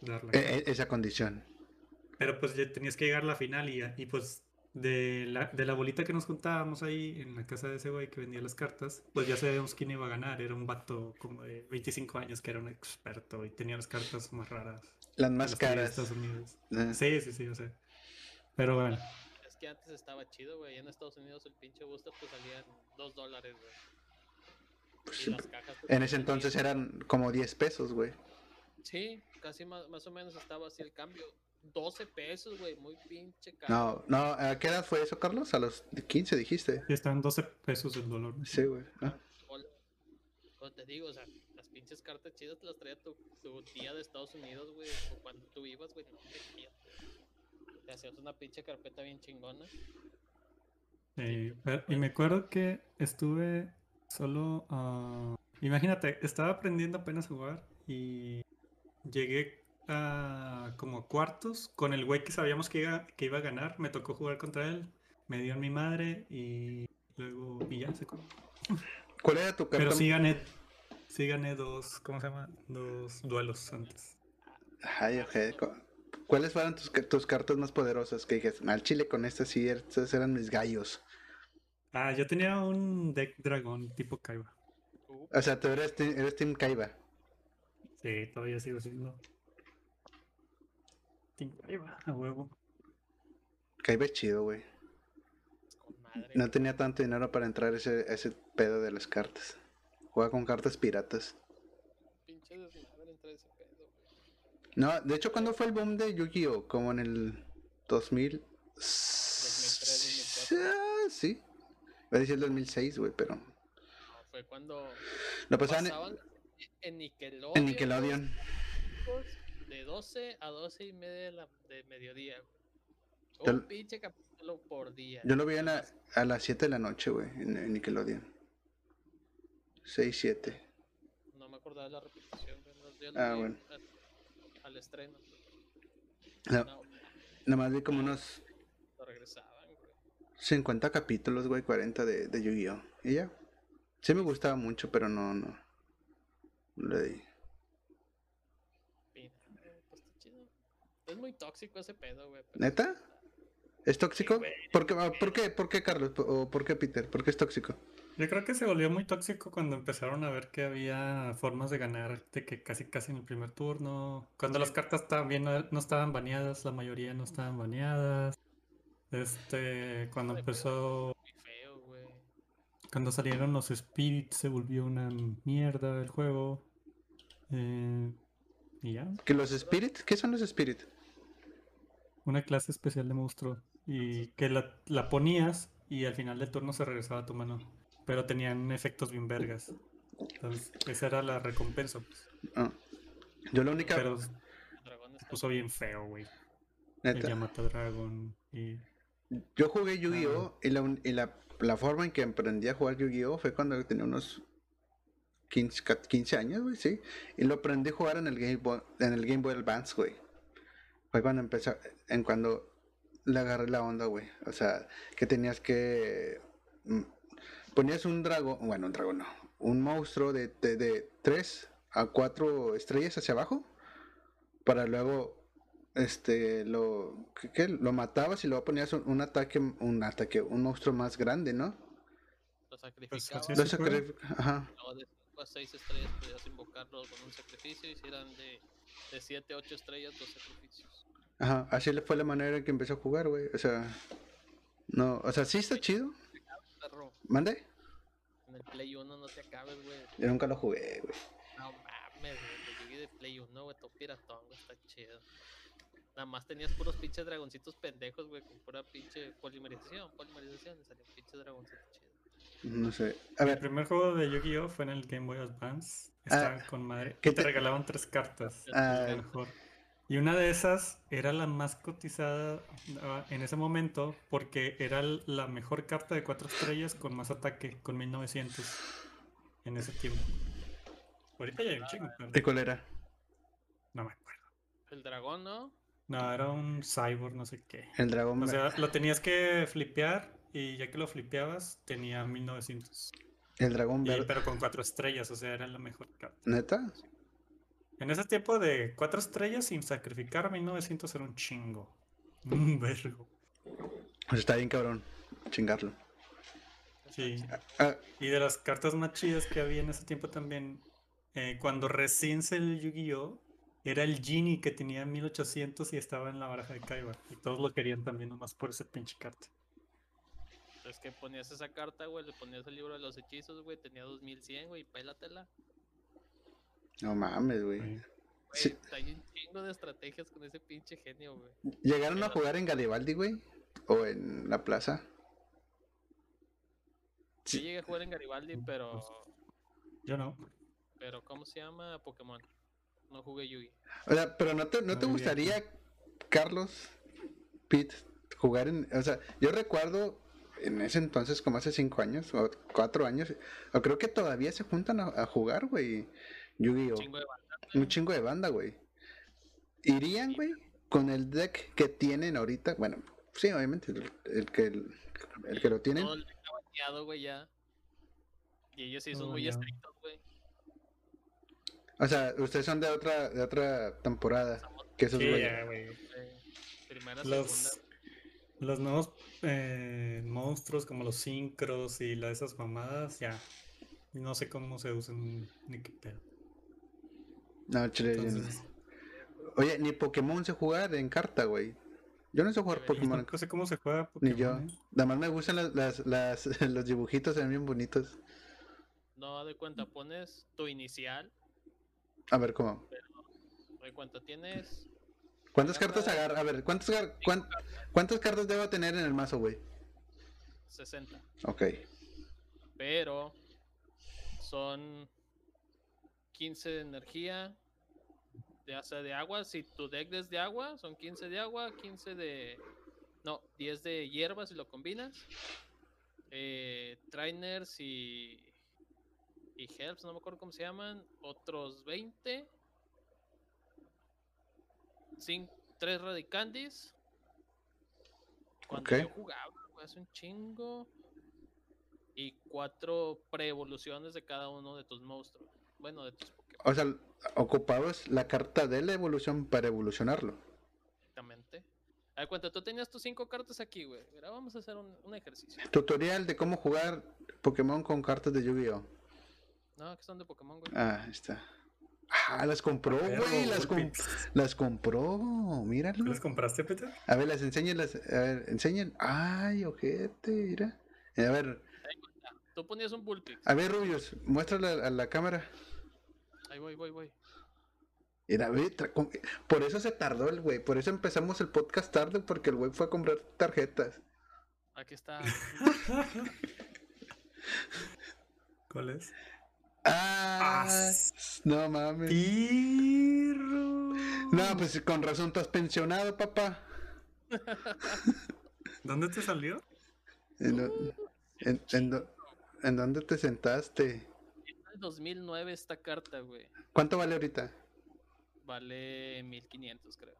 darla. E- e- esa condición. Pero pues ya tenías que llegar a la final y, y pues de la, de la bolita que nos juntábamos ahí en la casa de ese güey que vendía las cartas, pues ya sabíamos quién iba a ganar. Era un vato como de 25 años que era un experto y tenía las cartas más raras. Las más caras. Estados Unidos. Eh, Sí, sí, sí, yo sé. Pero bueno. Es que antes estaba chido, güey. En Estados Unidos el pinche te salían 2 dólares, güey. pues, Y las cajas te en ese entonces 10. eran como 10 pesos, güey. Sí, casi más, más o menos estaba así el cambio. 12 pesos, güey, muy pinche caro. No, no, ¿a qué edad fue eso, Carlos? A los 15 dijiste. Estaban 12 pesos el dólar. Sí, güey. Ah. Como te digo, o sea, las pinches cartas chidas te las traía tu, tu tía de Estados Unidos, güey. O cuando tú ibas, güey, no te hacías una pinche carpeta bien chingona. Eh, pero- y me acuerdo que estuve solo. ah, imagínate, estaba aprendiendo apenas a jugar y llegué a como cuartos con el güey que sabíamos que iba, que iba a ganar. Me tocó jugar contra él, me dio en mi madre y luego. Y ya se. ¿Cuál era tu carta? Pero sí gané. Sí gané dos. ¿Cómo se llama? Dos duelos antes. Ay, cu- ¿Cuáles fueron tus, tus cartas más poderosas que dijes? Al chile con estas sí, estos eran mis gallos. Ah, yo tenía un deck dragón tipo Kaiba. O sea, tú eres, eres Team Kaiba. Sí, todavía sigo siendo. Kaiba, a huevo. Kaiba es chido, güey. No tenía tanto dinero para entrar ese, ese pedo de las cartas. Juega con cartas piratas. Pinche desmadre entre ese pedo, güey. No, de hecho, ¿cuándo fue el boom de Yu-Gi-Oh? Como en el 2000. 2003, 2004. Ah, sí. Iba a decir el 2006, güey, pero. No, fue cuando Lo pasaban en- pasaban en Nickelodeon. en Nickelodeon. De 12 a 12 y media de, la, de mediodía. Tal- Un pinche capítulo por día. Yo lo vi a, la- a las 7 de la noche, güey, en, en Nickelodeon. 6, 7. No me acordaba de la repetición, yo Ah, bueno. al, al estreno. No, No, nada más vi como unos lo regresaban, güey. 50 capítulos, güey, 40 de, de Yu-Gi-Oh! Y ya. Sí me gustaba mucho, pero no, no. No le di. Mira, güey, pues está chido. Es muy tóxico ese pedo, güey. pero- ¿Neta? ¿Es tóxico? güey. ¿Por qué, ¿Por qué, por qué, Carlos? ¿O por qué, Peter? ¿Por qué es tóxico? Yo creo que se volvió muy tóxico cuando empezaron a ver que había formas de ganar, de que casi casi en el primer turno, cuando las cartas también no, no estaban baneadas, la mayoría no estaban baneadas. Este, cuando empezó, Muy feo, güey. cuando salieron los spirits se volvió una mierda el juego. Eh, y ya, ¿Que los Spirits? ¿Qué son los Spirits? Una clase especial de monstruo y que la, la ponías y al final del turno se regresaba a tu mano, pero tenían efectos bien vergas. Entonces, esa era la recompensa. pues. Ah. Yo la única... Pero puso bien feo, güey. El neta, Yamato Dragon. Y yo jugué Yu-Gi-Oh! y, la, un- y la, la forma en que aprendí a jugar Yu-Gi-Oh! fue cuando tenía unos 15, ca- 15 años, güey, sí. Y lo aprendí a jugar en el Game Boy, en el Game Boy Advance, güey. Fue cuando empezó, en cuando le agarré la onda, güey. O sea, que tenías que... mm, Ponías un dragón, bueno, un dragón no, un monstruo de, de, de 3 a 4 estrellas hacia abajo, para luego, este, lo, ¿qué, qué? lo matabas y luego ponías un, un ataque, un ataque, un monstruo más grande, ¿no? Lo sacrificabas. así Lo se juega. sacrific- Ajá. Luego de 5 a 6 estrellas podías invocarlo con un sacrificio y si eran de, de 7 a 8 estrellas, dos sacrificios. Ajá, así le fue la manera en que empezó a jugar, güey. O sea, no, o sea, sí está chido. ¿Mande? en el Play 1 no te acabes, güey. Yo nunca lo jugué, güey. No mames, güey. Llegué de Play 1, güey. Todo piratón, güey. Está chido. Nada más tenías puros pinches dragoncitos pendejos, güey. Con pura pinche polimerización. Polimerización. Y salían pinches dragoncitos chidos. No sé. A El ver, primer juego de Yu-Gi-Oh fue en el Game Boy Advance. Estaba con madre. ¿qué Y te te- regalaban tres cartas. Ah, mejor. Y una de esas era la más cotizada ah, en ese momento porque era la mejor carta de cuatro estrellas con más ataque, con 1900 en ese tiempo. Ahorita ya hay un chingo, pero ¿de cuál era? no me acuerdo. El dragón, ¿no? No, era un cyborg, no sé qué. El dragón. O sea, lo tenías que flipear y ya que lo flipeabas tenía 1900. el dragón Y- verde. pero con cuatro estrellas, o sea, era la mejor carta. ¿Neta? En ese tiempo de cuatro estrellas sin sacrificar 1900 era un chingo. <laughs> Un vergo. Pues está bien cabrón. Chingarlo. Sí. Ah, Y de las cartas más chidas que había en ese tiempo también, eh, cuando recién se el Yu-Gi-Oh! Era el Genie que tenía 1800 y estaba en la baraja de Kaiba. Y todos lo querían también, nomás por ese pinche carta. Es que ponías esa carta, güey. Le ponías el libro de los hechizos, güey. Tenía 2100, güey. y Pélatela. No mames, güey. Sí. Güey, Sí. hay un chingo de estrategias con ese pinche genio, güey. ¿Llegaron a jugar en Garibaldi, güey? ¿O en la plaza? Yo Sí. llegué a jugar en Garibaldi, pero. Yo no. Pero, ¿cómo se llama? Pokémon. No jugué Yugi. O sea, pero ¿no te, no te bien. gustaría, Carlos, Pete, jugar en... O sea, yo recuerdo en ese entonces, como hace cinco años o cuatro años, o creo que todavía se juntan a, a jugar, güey. Yu-Gi-Oh! Chingo de banda. Un chingo de banda, güey. ¿Irían, güey? Con el deck que tienen ahorita. Bueno, sí, obviamente, el, el que, el, el que lo tienen. Todo el deck está baneado, güey, ya. Y ellos sí son muy estrictos, güey. O sea, ustedes son de otra, de otra temporada. Que esos Sí, güeyes. ya, güey. Primera, Los, segunda. los nuevos eh, monstruos como los sincros y la, esas mamadas, ya. No sé cómo se usan ni qué pedo. No, chile, no. Oye, ni Pokémon sé jugar en carta, güey. Yo no sé jugar. Pokémon. no sé cómo se juega Ni yo. ¿eh? Nada más me gustan las, las, las- <laughs> los dibujitos, se ven bien bonitos. No, de cuenta, pones tu inicial. A ver, ¿cómo? De cuenta, tienes. ¿Cuántas cartas agarra? A ver, ¿cuántas, gar- cuán- ¿cuántas cartas debo tener en el mazo, güey? 60. Ok. Pero. Son. 15 de energía. Ya sea de agua. Si tu deck es de agua, son 15 de agua, 15 de. No, 10 de hierba si lo combinas. Eh, trainers y. Y helps, no me acuerdo cómo se llaman. Otros 20. 3 radicandis. Cuando Ok. yo jugaba, hace un chingo. Y 4 preevoluciones de cada uno de tus monstruos. Bueno, de tus Pokémon, O sea, ocupabas la carta de la evolución para evolucionarlo. exactamente. A cuenta, tú tenías tus 5 cartas aquí, güey. Mira, vamos a hacer un, un ejercicio. Tutorial de cómo jugar Pokémon con cartas de Yu-Gi-Oh! No, que son de Pokémon, güey. Ah, ahí está. Ah, las compró, güey. Las, las compró. ¿Tú Míralo. ¿Los compraste, Peter? A ver, las enseñen. Las, a ver, enseñen. Ay, ojete, mira. Eh, A ver, Tú ponías un Bullpix. a ver, Rubius, muéstrale a, a la cámara. Ahí voy, voy, voy. Com- por eso se tardó el güey. Por eso empezamos el podcast tarde, porque el güey fue a comprar tarjetas. Aquí está. <laughs> ¿Cuál es? Ah, Ah, no mames. Pirro. No, pues con razón estás pensionado, papá. <laughs> ¿Dónde te salió? ¿En, en- en en dónde te sentaste? El 2009 esta carta, güey. ¿Cuánto vale ahorita? Vale 1500, creo.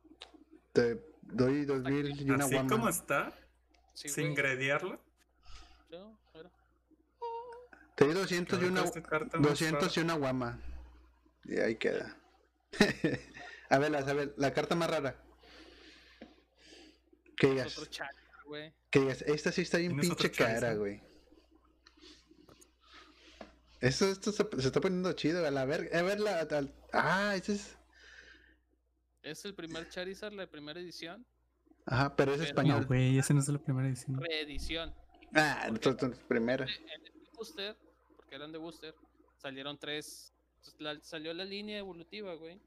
Te doy 2000 y una Así guama. como está, Sí, sin güey. grediarlo. No, mira. Te doy 200 y una, esta carta más 200 y una guama. Y ahí queda. <laughs> a ver, a ver, la carta más rara. Que digas, otro chat, güey. que digas, esta sí está bien pinche cara, güey. Esto, esto se, se está poniendo chido. A la ver, a ver la. al- ah, ese es. Es el primer Charizard, la primera edición. Ajá, pero es Pero- español. No, güey, ese no es de la primera edición. Reedición. ah, entonces, primera. En el booster, porque eran de booster, salieron tres. la- salió la línea evolutiva, güey.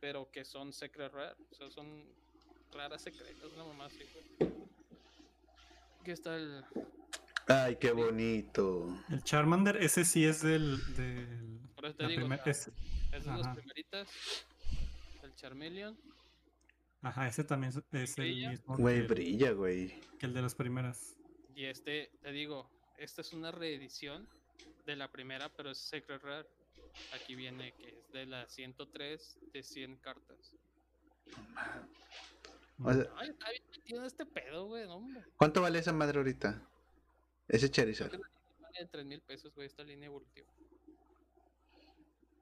Pero que son secret rare. O sea, son raras secretas, una mamá así, güey. Aquí está el. Ay, qué bonito. El Charmander, ese sí es del. del Por eso te digo, primer- o sea, es- es de las ajá. primeritas. El Charmeleon. ajá, ese también es, el mismo Güey, que, el- brilla, güey. que el de las primeras. Y este, te digo, esta es una reedición de la primera, pero es Secret Rare. Aquí viene que es de la 103 de 100 cartas. O sea, Ay, está bien metido en este pedo, güey, hombre. ¿Cuánto vale esa madre ahorita? Ese Charizard. Creo que Vale 3 mil pesos, güey, esta línea evolutiva.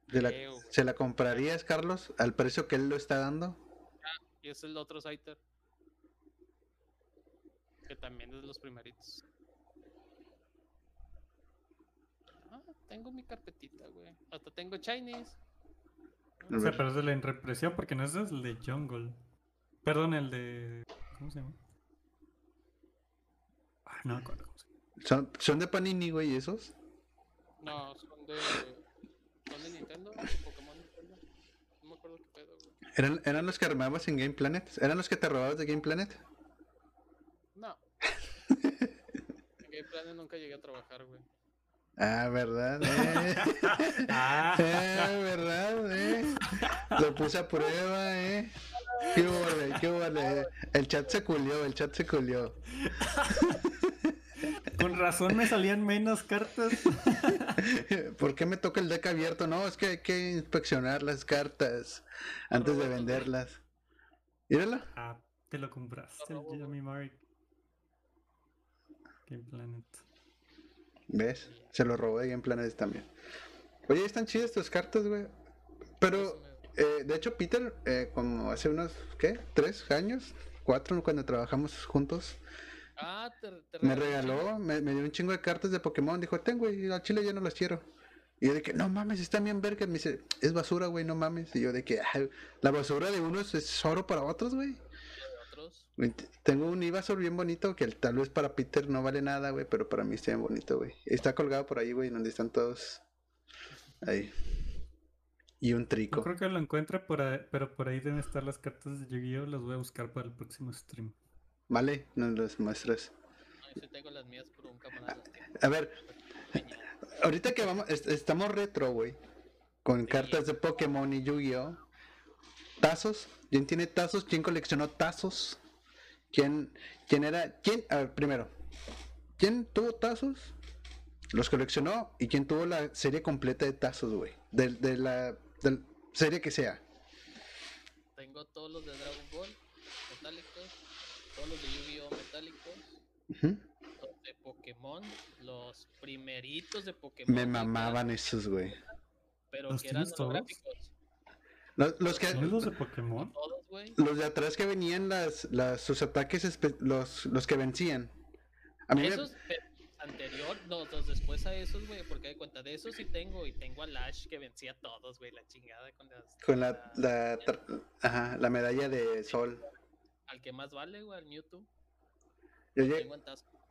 ¿Se la, creo. ¿Se la comprarías, Carlos, al precio que él lo está dando? Y es el otro Scyther. Que también es de los primeritos. Ah, tengo mi carpetita, güey. Hasta tengo Chinese. A O sea, pero es de la reimpresión porque no es el de Jungle. Perdón, el de. ¿Cómo se llama? Ah, no me acuerdo cómo se llama. ¿Son, son de Panini, güey, esos? No, son de. ¿Son de Nintendo? Pokémon Nintendo. No me acuerdo qué pedo, güey. ¿Eran, ¿Eran los que armabas en Game Planet? ¿Eran los que te robabas de Game Planet? No. <laughs> en Game Planet nunca llegué a trabajar, güey. Ah, ¿verdad? Eh? <laughs> Ah, Eh, ¿verdad? Eh? Lo puse a prueba, ¿eh? ¿Qué vale? ¿Qué vale? El chat se culió, el chat se culió. <laughs> con razón me salían menos cartas. <laughs> ¿Por qué me toca el deck abierto? No, es que hay que inspeccionar las cartas antes de venderlas. Mírala. Ah, te lo compraste, robó, Yami Mark. Game Planet. ¿Ves? Se lo robó de Game Planet también. Oye, están chidas tus cartas, güey. Pero, eh, de hecho, Peter, eh, como hace unos, ¿qué? ¿Tres años? ¿Cuatro? Cuando trabajamos juntos, Ah, te, te me regaló me, me dio un chingo de cartas de Pokémon. Dijo, tengo, y al chile ya no las quiero. Y yo de que, no mames, están bien vergas. Me dice, es basura, güey, no mames. Y yo de que, "Ay, la basura de unos es oro para otros, güey. Güey, Tengo un Ivasaur bien bonito que tal vez para Peter no vale nada, güey, pero para mí está bien bonito, güey. Está colgado por ahí, güey, donde están todos. Ahí. Y un trico. creo que lo encuentre, por ahí- pero por ahí deben estar las cartas de Yu-Gi-Oh! Las voy a buscar para el próximo stream. Vale, nos las muestras. Yo tengo las mías por un camarada. A ver, ahorita que vamos, est- estamos retro, güey. Con cartas de Pokémon y Yu-Gi-Oh! Tazos. ¿Quién tiene tazos? ¿Quién coleccionó tazos? ¿Quién, quién era? ¿Quién? A ver, primero. ¿Quién tuvo tazos? Los coleccionó. ¿Y quién tuvo la serie completa de tazos, güey? De, de la serie que sea. Tengo todos los de Dragon Ball metálicos, todos los de Yu-Gi-Oh! metálicos, los de Pokémon, los primeritos de Pokémon. Me mamaban esos, güey. Pero ¿Los que eran holográficos. Los, los que, ¿Tienes los de Pokémon? Todos, los de atrás que venían las, las sus ataques, los, los que vencían. A mí me- Esos, pero anterior, no, los después a esos, güey, porque de cuenta de esos sí tengo, y tengo a Lash que vencía a todos, güey, la chingada con las. Con la, la, ajá, la medalla de sol. Al que más vale, güey, al Mewtwo. Yo llegué,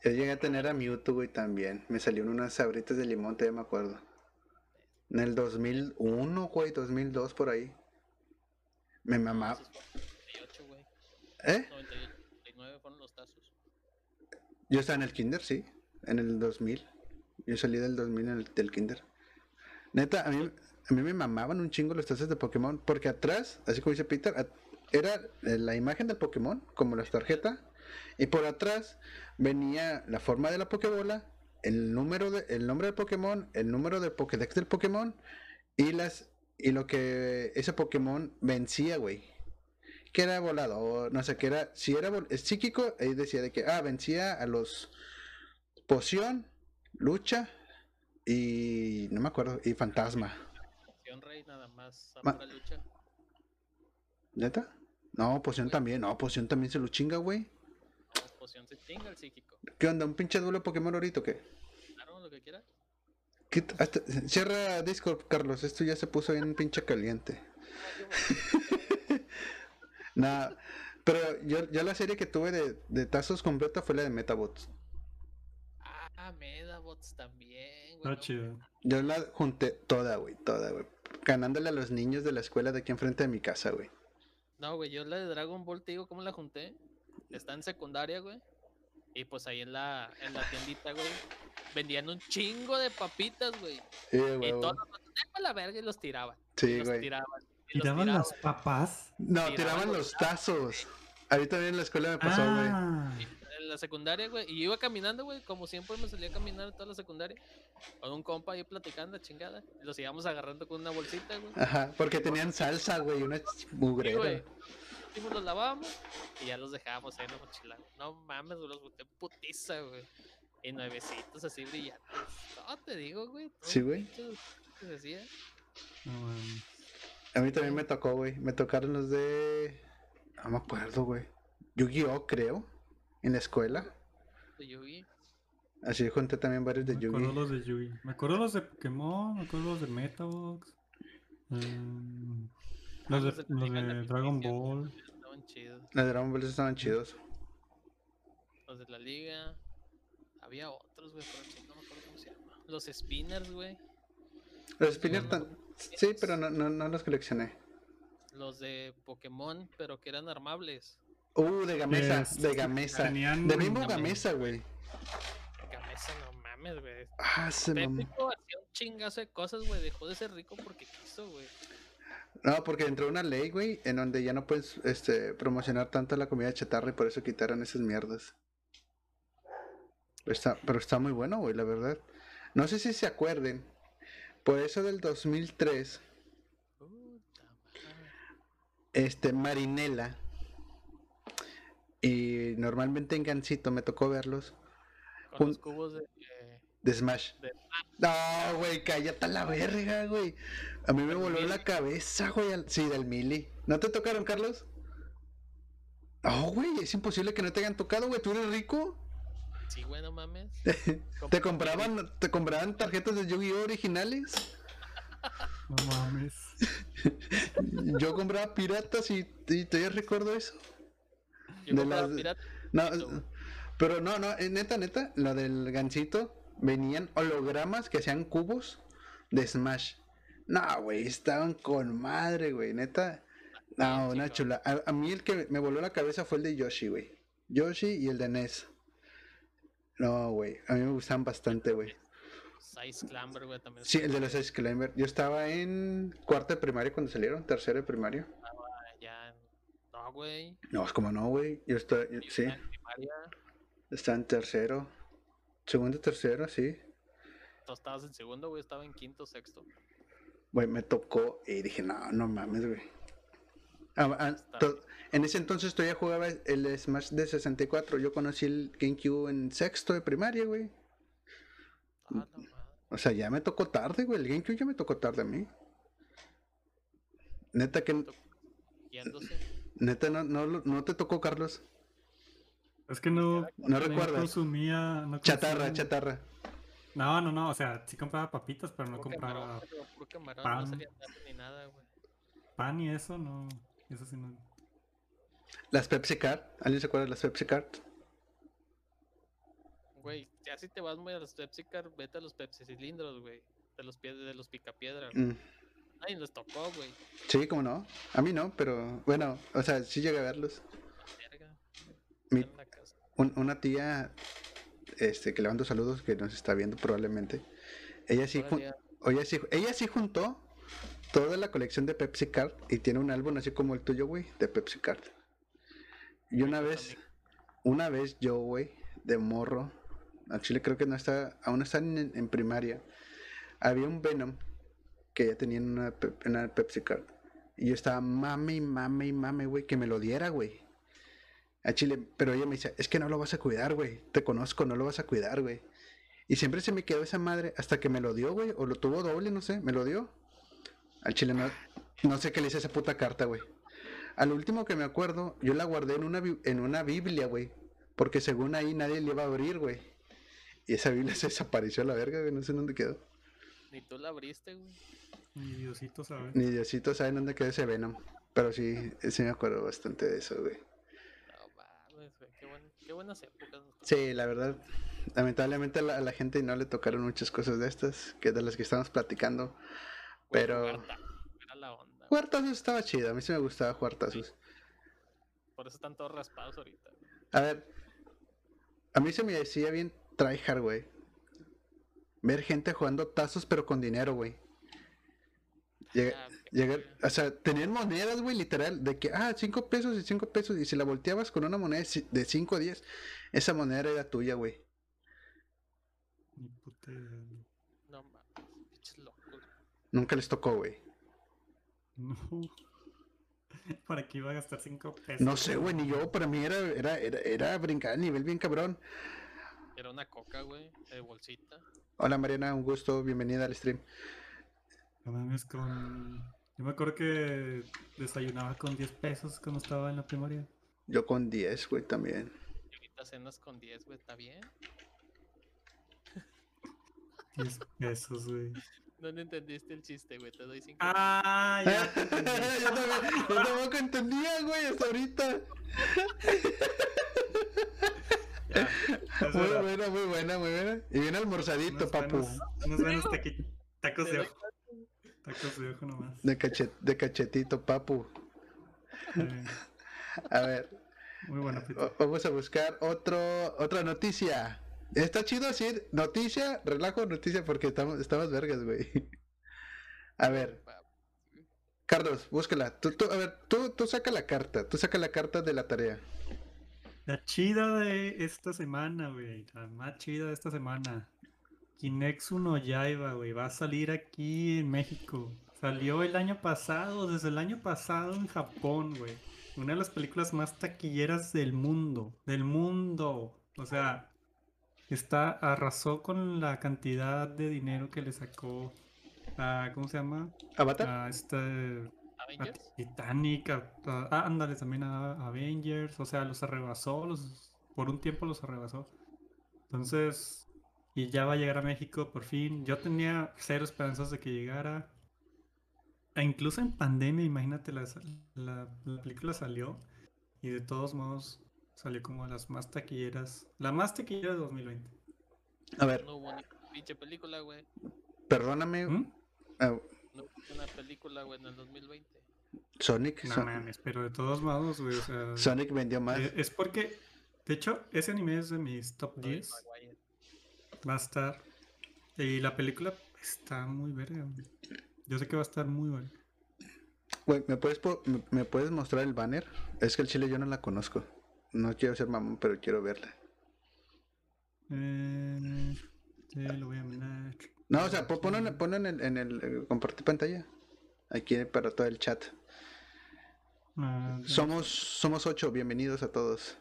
yo llegué a tener a Mewtwo, güey, también. Me salieron unas sabritas de limón, todavía me acuerdo. En el 2001, güey, 2002, por ahí. Me mamaba. Esos fueron 98, güey. ¿Eh? 98, 99 fueron los tazos. Yo estaba en el kinder, sí. En el 2000. Yo salí del 2000 en el, del kinder. Neta, a mí, a mí me mamaban un chingo los tazos de Pokémon. Porque atrás, así como dice Peter, era eh, la imagen del Pokémon, como la tarjeta. Y por atrás venía la forma de la Pokébola, el número de, el nombre del Pokémon, el número del Pokédex del Pokémon y las y lo que ese Pokémon vencía, güey. Que era volado, o no sé, que era, si era es psíquico, ahí decía de que, ah, vencía a los poción, lucha y no me acuerdo, y fantasma. Rey nada más lucha. ¿Neta? No, poción también, no, poción también se lo chinga, güey. No, poción se chinga el psíquico. ¿Qué onda? ¿Un pinche duelo Pokémon ahorita o qué? Claro, lo que quiera. ¿Qué t- hasta- cierra Discord, Carlos. Esto ya se puso bien pinche caliente. <laughs> Nah, pero yo, yo la serie que tuve de, de tazos completa fue la de Metabots. Ah, Medabots también, güey. Está no chido. Yo la junté toda, güey, toda, güey. Ganándole a los niños de la escuela de aquí enfrente de mi casa, güey. No, güey, yo la de Dragon Ball, te digo cómo la junté. Está en secundaria, güey. Y pues ahí en la, en la tiendita, güey, vendían un chingo de papitas, güey. Sí, Y güey. todos los a la verga y los tiraban. y Sí, los güey. tiraban. y los ¿Tiraban las tiraban. papas? No, tiraban tiraban los tazos. A mí también en la escuela me pasó, güey. Ah, En la secundaria, güey. Y iba caminando, güey. Como siempre me salía a caminar toda la secundaria. Con un compa ahí platicando, chingada. Y los íbamos agarrando con una bolsita, güey. Ajá, porque tenían salsa, güey, una Sí, mugrera. pues los lavábamos y ya los dejábamos ahí en la mochila. güey. No mames, los boté putiza, güey. Y nuevecitos así brillantes. No, te digo, güey. Sí, güey. A mí también me tocó, güey. Me tocaron los de. No me acuerdo, güey. Yu-Gi-Oh, creo. En la escuela. de Yugi. Así junté también varios de Me acuerdo Yu-Gi. los de Yugi. Me acuerdo los de Pokémon, me acuerdo los de Metabox. mm, los de, Los de los Dragon Ball. Estaban chidos. Los de Dragon Ball estaban chidos. Los de la liga. Había otros, güey, pero no me acuerdo cómo se llama. Los spinners, güey. Los Spinner no, tan... Sí, pero no, no, no los coleccioné. Los de Pokémon, pero que eran armables. Uh, de Gamesa, Es- de Gamesa. tenían De mismo Gamesa. Gamesa, güey. Gamesa, no mames, güey. Ah, se hacía un chingazo de cosas, güey. Dejó de ser rico porque quiso, güey. No, porque entró una ley, güey, en donde ya no puedes este, promocionar tanto la comida chatarra y por eso quitaron esas mierdas. Está, pero está muy bueno, güey, la verdad. No sé si se acuerden. Por eso del 2003, Puta madre. este, Marinela. Y normalmente en Gansito me tocó verlos. Con Un- los cubos de. eh, De Smash. De- No, güey, cállate a la verga, güey. A mí me voló la cabeza, güey. al- Sí, del Mili. ¿No te tocaron, Carlos? No, güey, es imposible que no te hayan tocado, güey. ¿Tú eres rico? sí, güey, no mames. <laughs> ¿Te compraban, te compraban tarjetas de Yu-Gi-Oh originales? No mames. <laughs> Yo compraba piratas y, y todavía recuerdo eso. Yo de las- pirata. No, pero no, no, eh, neta, neta, lo del gancito, venían hologramas que hacían cubos de Smash. No, güey, estaban con madre, güey, neta. No, una chula. A, a mí el que me voló la cabeza fue el de Yoshi, güey. Yoshi y el de Ness. No, güey, a mí me gustan bastante, güey. Size Clamber, güey, también. Sí, el de los Ice Climber. Yo estaba en cuarto de primaria cuando salieron, tercero de primaria. en- No, güey. No, es como no, güey. Yo estaba, yo sí, en primaria, estaba en tercero. Segundo, tercero, sí. Tú estabas en segundo, güey. Estaba en quinto, sexto. Güey, me tocó y dije, no, no mames, güey. Ah, ah, Está en ese entonces todavía jugaba el Smash de 64. Yo conocí el GameCube en sexto de primaria, güey. Ah, madre. O sea, ya me tocó tarde, güey. El GameCube ya me tocó tarde a mí. Neta que. Neta no, no, lo- no te tocó, Carlos. Es que no, No no recuerdas. consumía. no Chatarra, consumía- chatarra. No, no, no. O sea, sí compraba papitas, pero no compraba camarón, pan. No salía ni nada, güey. pan y eso, no. Eso sí no. Las Pepsi Card. ¿Alguien se acuerda de las Pepsi Card? Güey, ya si te vas muy a los Pepsi Car, vete a los Pepsi cilindros, güey. De los pies de los picapiedra. güey. Mm, Nadie les tocó, güey. Sí, como no. A mí no, pero bueno, o sea, sí llegué a verlos. Verga. Mi- un- una tía, este, que le mando saludos, que nos está viendo probablemente. Ella sí, ella sí, ella sí juntó toda la colección de Pepsi Card y tiene un álbum así como el tuyo, güey, de Pepsi Card. Y una vez, una vez yo, güey, de morro, Al chile creo que no está, aún están en, en primaria. Había un Venom que ya tenía en una, en una Pepsi Card. Y yo estaba mame y mame güey, que me lo diera, güey. A Chile, pero ella me dice, es que no lo vas a cuidar, güey. Te conozco, no lo vas a cuidar, güey. Y siempre se me quedó esa madre hasta que me lo dio, güey. O lo tuvo doble, no sé, me lo dio. Al Chile no, no sé qué le hice esa puta carta, güey. Al último que me acuerdo, yo la guardé en una, en una Biblia, güey. Porque según ahí nadie le iba a abrir, güey. Y esa Biblia se desapareció a la verga, güey. No sé dónde quedó. Ni tú la abriste, güey. Mi Diosito sabe. Ni Diosito sabe dónde quedó ese Venom. Pero sí, sí me acuerdo bastante de eso, güey. No mames, güey. Qué, buen- qué buenas épocas. Sí, la verdad. Lamentablemente a la, a la gente no le tocaron muchas cosas de estas, que de las que estamos platicando. Güey, Pero- jugar tazos, Era la onda. güey. Jugar tazos estaba chido, a mí sí me gustaba jugar tazos. Por eso están todos raspados ahorita. güey. A ver, a mí se me decía bien tryhard, güey. Ver gente jugando tazos pero con dinero, güey. Llega- Ah, güey. o sea, tenían monedas, güey, literal, de que, ah, 5 pesos y 5 pesos, y si la volteabas con una moneda de 5 o 10, esa moneda era tuya, güey. Ni puta. No mames, pinches. Nunca les tocó, güey. No. <laughs> ¿Para qué iba a gastar 5 pesos? No sé, güey, ni yo, para mí era, era, era, era brincar a nivel bien cabrón. Era una coca, güey, de bolsita. Hola Mariana, un gusto, bienvenida al stream. No mames, con. Yo me acuerdo que desayunaba con 10 pesos cuando estaba en la primaria. Yo con 10, güey, también. Y ahorita cenas con 10, güey, ¿está bien? 10 pesos, güey. <laughs> No le entendiste el chiste, güey, te doy 5. Ah, ya. <laughs> yo, también- yo tampoco entendía, güey, hasta ahorita. <laughs> Ya, Muy buena, muy buena, muy buena. Y bien almorzadito, Unos papu. buenos- Unos buenos taqui- tacos de ojo. Tacos de ojo nomás. De, cachet, de cachetito, papu. A ver, muy o- vamos a buscar otro, otra noticia. Está chido decir noticia, relajo, noticia, porque estamos, estamos vergas, güey. A ver, Carlos, búscala. Tú, tú, a ver, tú, tú saca la carta. Tú saca la carta de la tarea. La chida de esta semana, güey. La más chida de esta semana. Kinexu no Yaiba, güey. Va a salir aquí en México. Salió el año pasado, desde el año pasado en Japón, güey. Una de las películas más taquilleras del mundo. Del mundo. O sea, está, arrasó con la cantidad de dinero que le sacó a, ¿cómo se llama? ¿Avatar? A este, a ¿Avengers? Titanic, a, a- ah, ándale también a Avengers, o sea, los arrebasó, los, por un tiempo los arrebasó. Entonces, y ya va a llegar a México por fin. Yo tenía cero esperanzas de que llegara. E incluso en pandemia, imagínate, la, la, la película salió y de todos modos salió como las más taquilleras, la más taquillera de 2020. A ver, No hubo ni pinche película, güey. perdóname. No hubo una película, güey, en el 2020. Sonic. No Son- mames, pero de todos modos, güey, o sea... Sonic vendió más. Eh, Es porque, de hecho, ese anime es de mis top Tobey 10. Maguire. Va a estar. Y la película está muy verga. Yo sé que va a estar muy buena. Güey, ¿me puedes, me, me puedes mostrar el banner? Es que el chile yo no la conozco. No quiero ser mamón, pero quiero verla. Eh, lo voy a mandar. No, o sea, po- ponlo en, en el, en el eh, compartir pantalla. Aquí para todo el chat. Ah. Somos, somos ocho, bienvenidos a todos.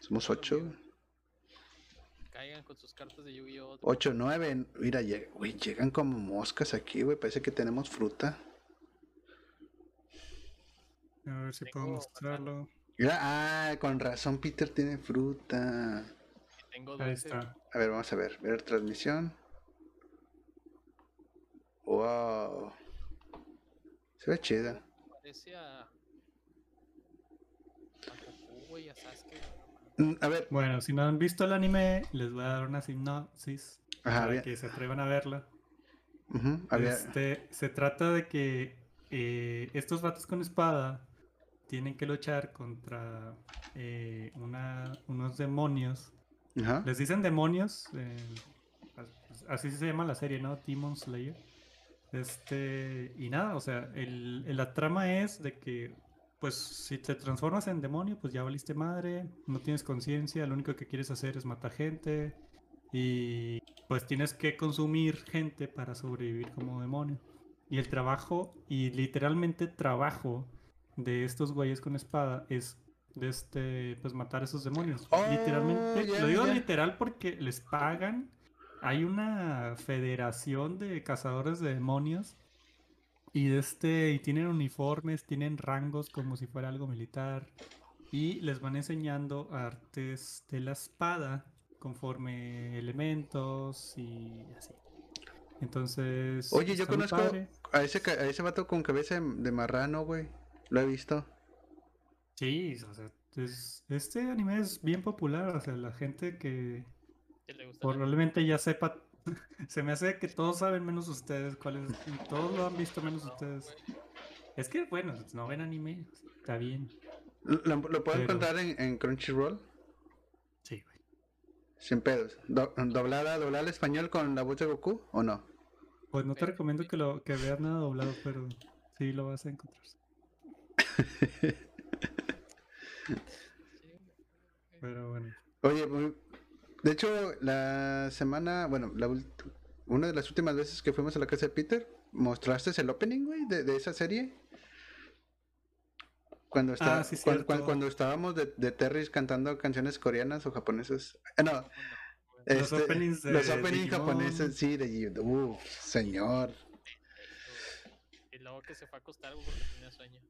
Somos ocho, Caigan con sus cartas de Yu-Gi-Oh! ocho, nueve. Mira, lleg- güey, llegan como moscas aquí, güey. Parece que tenemos fruta. A ver si puedo mostrarlo. Mira, ah, con razón Peter tiene fruta. Tengo Ahí 12. está. A ver, vamos a ver. Ver transmisión. Wow. Se ve chida. Parece a. A Goku, güey, a Sasuke. Mm, A ver, Bueno, si no han visto el anime, les voy a dar una sinopsis Ajá, para que se atrevan a verla. había- Este, se trata de que eh, estos vatos con espada tienen que luchar contra eh, una- unos demonios. ajá. Les dicen demonios, eh, as- así se llama la serie, ¿no? Demon Slayer. Este, y nada, o sea, el, el- la trama es de que pues si te transformas en demonio, pues ya valiste madre, no tienes conciencia, lo único que quieres hacer es matar gente y pues tienes que consumir gente para sobrevivir como demonio. Y el trabajo, y literalmente trabajo de estos güeyes con espada es de este, pues matar a esos demonios. Oh, literalmente, lo digo literal porque les pagan. Hay una federación de cazadores de demonios y de este, y tienen uniformes, tienen rangos como si fuera algo militar. Y les van enseñando artes de la espada conforme elementos y así. Entonces. Oye, yo conozco a ese, ca- a ese vato con cabeza de, de marrano, güey. Lo he visto. Sí, o sea, es- este anime es bien popular. O sea, la gente que ¿Qué le gusta? probablemente ya sepa. <laughs> Se me hace que todos saben menos ustedes cuál es. Todos lo han visto menos ustedes. Es que, bueno, no ven anime. Está bien. ¿Lo, lo puedo Pero- encontrar en, en Crunchyroll? Sí, güey. Sin pedos. Do- doblada, doblada al español con la voz de Goku o no? Pues no te recomiendo que lo que veas nada doblado, pero sí lo vas a encontrar. <laughs> Pero bueno. Oye, muy- de hecho, la semana, bueno, la ult- una de las últimas veces que fuimos a la casa de Peter, mostraste el opening, güey, de, de esa serie. Cuando, está, Ah, sí, cuan- cuan- cierto. cuando, estábamos de, de Terrys cantando canciones coreanas o japonesas. Ah, no, Los este, openings de los openings japoneses, sí, de Uf, señor. Y luego que se fue a acostar porque tenía sueño.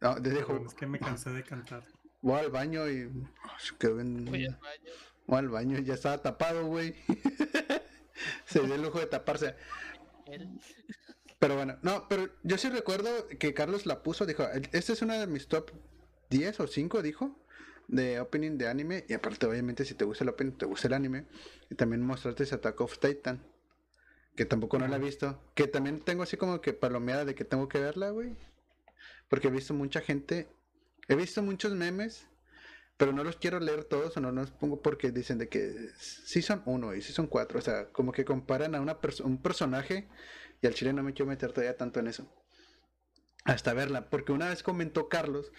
No, te dijo, Perdón, es que me cansé de cantar. voy al baño y se quedó en- Fui al baño. Voy al baño ya estaba tapado, güey. <laughs> se dio el lujo de taparse. Pero bueno, no, pero yo sí recuerdo que Carlos la puso, dijo, este es una de mis top 10 o 5, dijo, de opening de anime. Y aparte, obviamente, si te gusta el opening, te gusta el anime. Y también mostraste ese Attack of Titan, que tampoco no la he visto. Que también tengo así como que palomeada de que tengo que verla, güey. Porque he visto mucha gente, he visto muchos memes, pero no los quiero leer todos o no los pongo porque dicen de que sí son uno y sí son cuatro. O sea, como que comparan a una un personaje y al chile no me quiero meter todavía tanto en eso. Hasta verla. Porque una vez comentó Carlos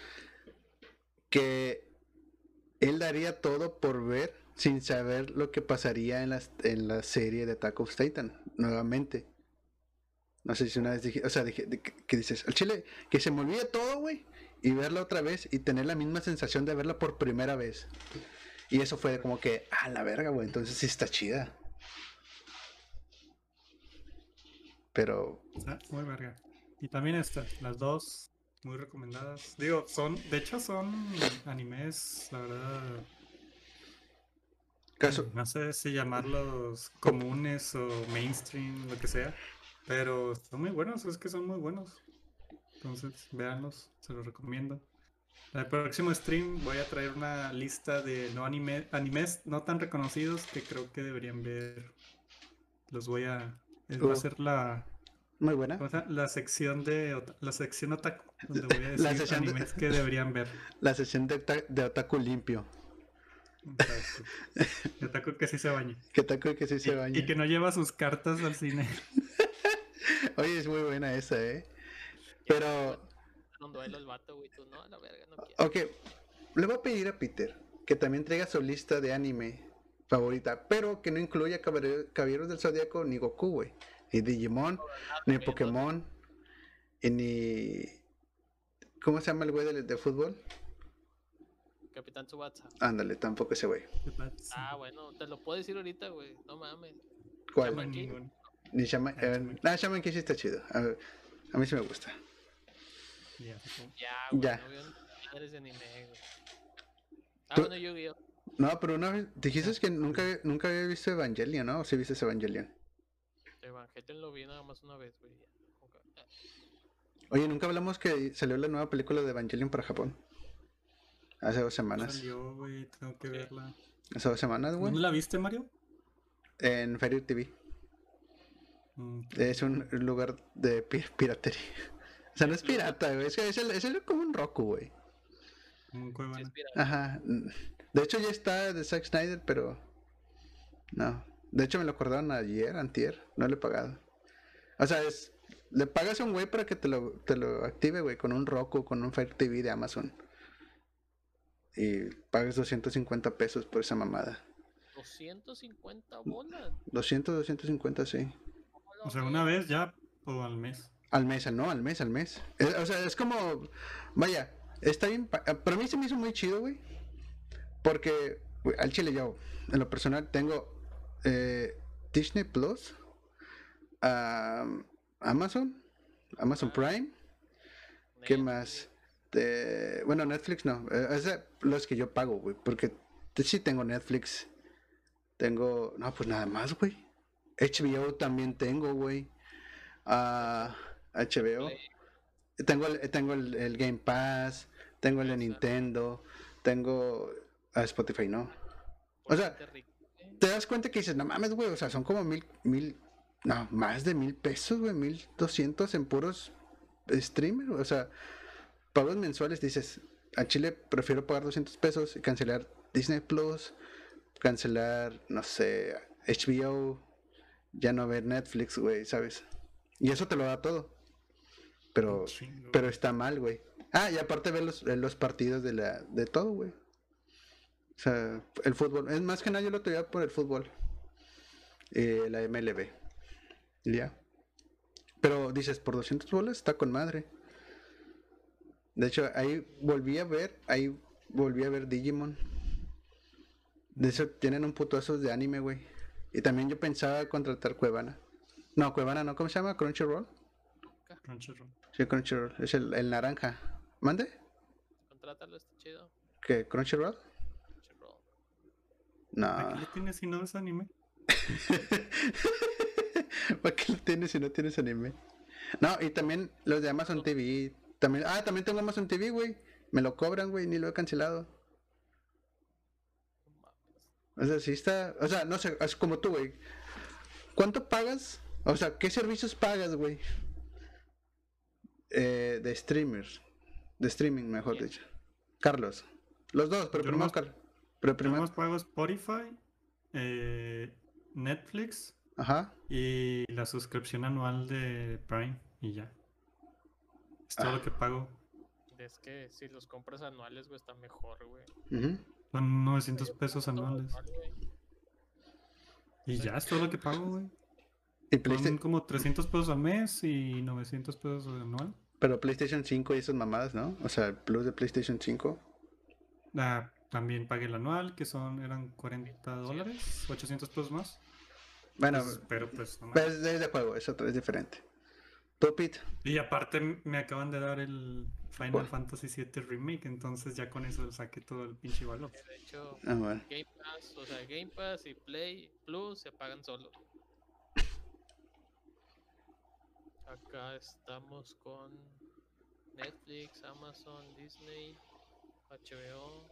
que él daría todo por ver sin saber lo que pasaría en la, en la serie de Attack of Titan nuevamente. No sé si una vez dije, o sea, dije, que, que dices, al chile, que se me olvide todo, güey, y verla otra vez y tener la misma sensación de verla por primera vez. Y eso fue como que, ah, la verga, güey, entonces sí está chida. Pero, Está muy verga. Y también estas, las dos, muy recomendadas. Digo, son, de hecho son animes, la verdad, caso, no sé si llamarlos comunes o mainstream, lo que sea. Pero son muy buenos, es que son muy buenos. Entonces, véanlos, se los recomiendo. En el próximo stream voy a traer una lista de no anime, animes no tan reconocidos que creo que deberían ver. Los voy a. es- Va a ser la, muy buena. la sección de la sección otaku, donde <laughs> voy a La decir sección de- animes que deberían ver. <laughs> La sesión de, de Otaku limpio. Exacto. De otaku que sí se bañe. <laughs> Que Otaku que sí Y, se baña. y que no lleva sus cartas al cine. Oye, es muy buena esa, ¿eh? Pero, Un duelo el vato, güey. Tú no, a la verga, no quiero. ok, le voy a pedir a Peter que también traiga su lista de anime favorita, pero que no incluya Caballero- Caballeros del Zodíaco ni Goku, güey. Ni Digimon, ni ¿no? Pokémon, y ni... ¿Cómo se llama el güey de, de fútbol? Capitán Tsubasa. Ándale, tampoco ese güey. Ah, bueno, te lo puedo decir ahorita, güey. No mames. ¿Cuál? Shaman King. Ni Shaman... Ah, eh, Shaman. nah, Shaman King sí está chido. A, ver, a mí sí me gusta. Ya, güey. Ya. No veo madres de anime, güey. Ah, Tú- bueno, Yu-Gi-Oh! No, pero una vez dijiste que nunca, nunca había visto Evangelion, ¿no? ¿O sí viste Evangelion? Evangelion lo vi nada más una vez, güey. ya. Ok. Ah, Oye, nunca hablamos que salió la nueva película de Evangelion para Japón. Hace dos semanas. Salió, güey, tengo que Sí. verla. Hace dos semanas, güey. ¿Dónde la viste, Mario? En Fairy TV. Mm, Es un lugar de pi- piratería. O sea, no es pirata, güey. Es, es, el- es el- como un Roku, güey. como un Cuevana. es. Ajá. De hecho, ya está de Zack Snyder, pero. No. De hecho, me lo acordaron ayer, antier. No lo he pagado. O sea, es Le pagas a un güey para que te lo, te lo active, güey, con un Roku, con un Fire TV de Amazon. Y pagas 250 pesos por esa mamada. 250 bolas. 200, 250, sí. O sea, una vez ya o al mes. Al mes, no, al mes, al mes. Eh, o sea, es como, vaya, está bien. pa- Para mí se me hizo muy chido, güey. Porque güey, al chile yo, en lo personal, tengo eh, Disney Plus, am, Amazon, Amazon Ah. Prime. ¿Qué más? De- bueno, Netflix no. eh, es de los que yo pago, güey. Porque sí tengo Netflix. Tengo. No, pues nada más, güey. HBO también tengo, güey. Ah, HBO. Tengo el, tengo el, el Game Pass. Tengo el de. Nintendo. Tengo. ah, Spotify, no. O sea, ¿eh? Te das cuenta que dices, no mames, güey. O sea, son como mil. mil no, más de mil pesos, güey. Mil doscientos en puros streamers. O sea, pagos mensuales. Dices, a Chile prefiero pagar 200 pesos y cancelar Disney Plus. Cancelar, no sé, HBO. Ya no ver Netflix, güey, ¿sabes? Y eso te lo da todo. Pero, chingo. pero está mal, güey. Ah, y aparte ver los, los partidos de la de todo, güey. O sea, el fútbol. Es más que nada yo lo tenía por el fútbol. Eh, la MLB. Ya. Pero dices, por 200 bolas está con madre. De hecho, ahí volví a ver, ahí volví a ver Digimon. De hecho, tienen un putazo de anime, güey. Y también yo pensaba contratar Cuevana. No, Cuevana no, ¿cómo se llama? Crunchyroll. Crunchyroll. Sí, Crunchyroll. Es el, el naranja. ¿Mande? Contrátalo, está chido. ¿Qué? ¿Crunchyroll? Crunchyroll. No. ¿Qué le tienes si no es anime? <laughs> ¿Para qué lo tienes si no tienes anime? No, y también los de Amazon TV. También, ah, también tengo Amazon TV, güey. Me lo cobran, güey, ni lo he cancelado. O sea, sí está. O sea, no sé, es como tú, güey. ¿Cuánto pagas? O sea, ¿qué servicios pagas, güey? Eh, de streamers. De streaming, mejor dicho. Carlos. Los dos, pero Yo primero Carlos. Pero primero. pago Spotify, eh, Netflix Ajá. y la suscripción anual de Prime y ya. Es todo Ah. lo que pago. Es que si los compras anuales, güey, está mejor, güey. ujú. Son 900 Yo pesos anuales. Y ya es todo lo que pago, güey. Y Son Playsta- como 300 pesos al mes y 900 pesos anual. Pero PlayStation 5 y esas mamadas, ¿no? O sea, el plus de PlayStation 5. Ah, también pagué el anual, que son, eran 40 dólares, 800 pesos más. Bueno, Pues, pero pues no es, de juego, es otro, es diferente. ¿Tú, Pete? Y aparte me acaban de dar el Final ¿Cuál? Fantasy VII Remake, entonces ya con eso saqué todo el pinche valor. De hecho, Ah, bueno. Game Pass, o sea, Game Pass y Play Plus se pagan solos. Acá estamos con Netflix, Amazon, Disney, HBO,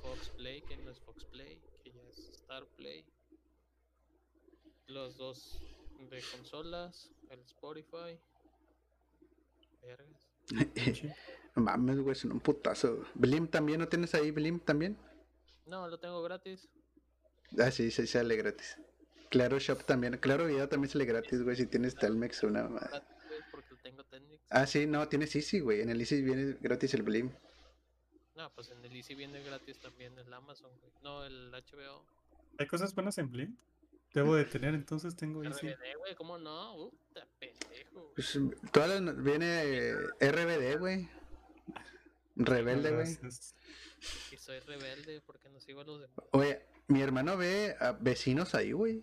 Fox Play, que no es Fox Play, que ya es Star Play. Los dos de consolas, el Spotify. Vergas. <laughs> Mames, güey, son un putazo. Blim también, ¿no tienes ahí Blim también? No, lo tengo gratis. Ah, sí, sí, sale gratis. Claro Shop también. Claro Video también sale gratis, güey, si tienes Telmex o una güey, porque tengo Tenix. Ah, sí, no, tienes Easy, güey. En el Easy viene gratis el Blim. No, pues en el Easy viene gratis también el Amazon, güey. No, el HBO. ¿Hay cosas buenas en Blink? Debo de tener, entonces tengo <laughs> Easy. RBD, güey, ¿cómo no? Puta pendejo. Pues, todas las- viene RBD, güey. Rebelde, güey. Gracias. Y soy rebelde porque no sigo a los demás. Oye, mi hermano ve a vecinos ahí, güey.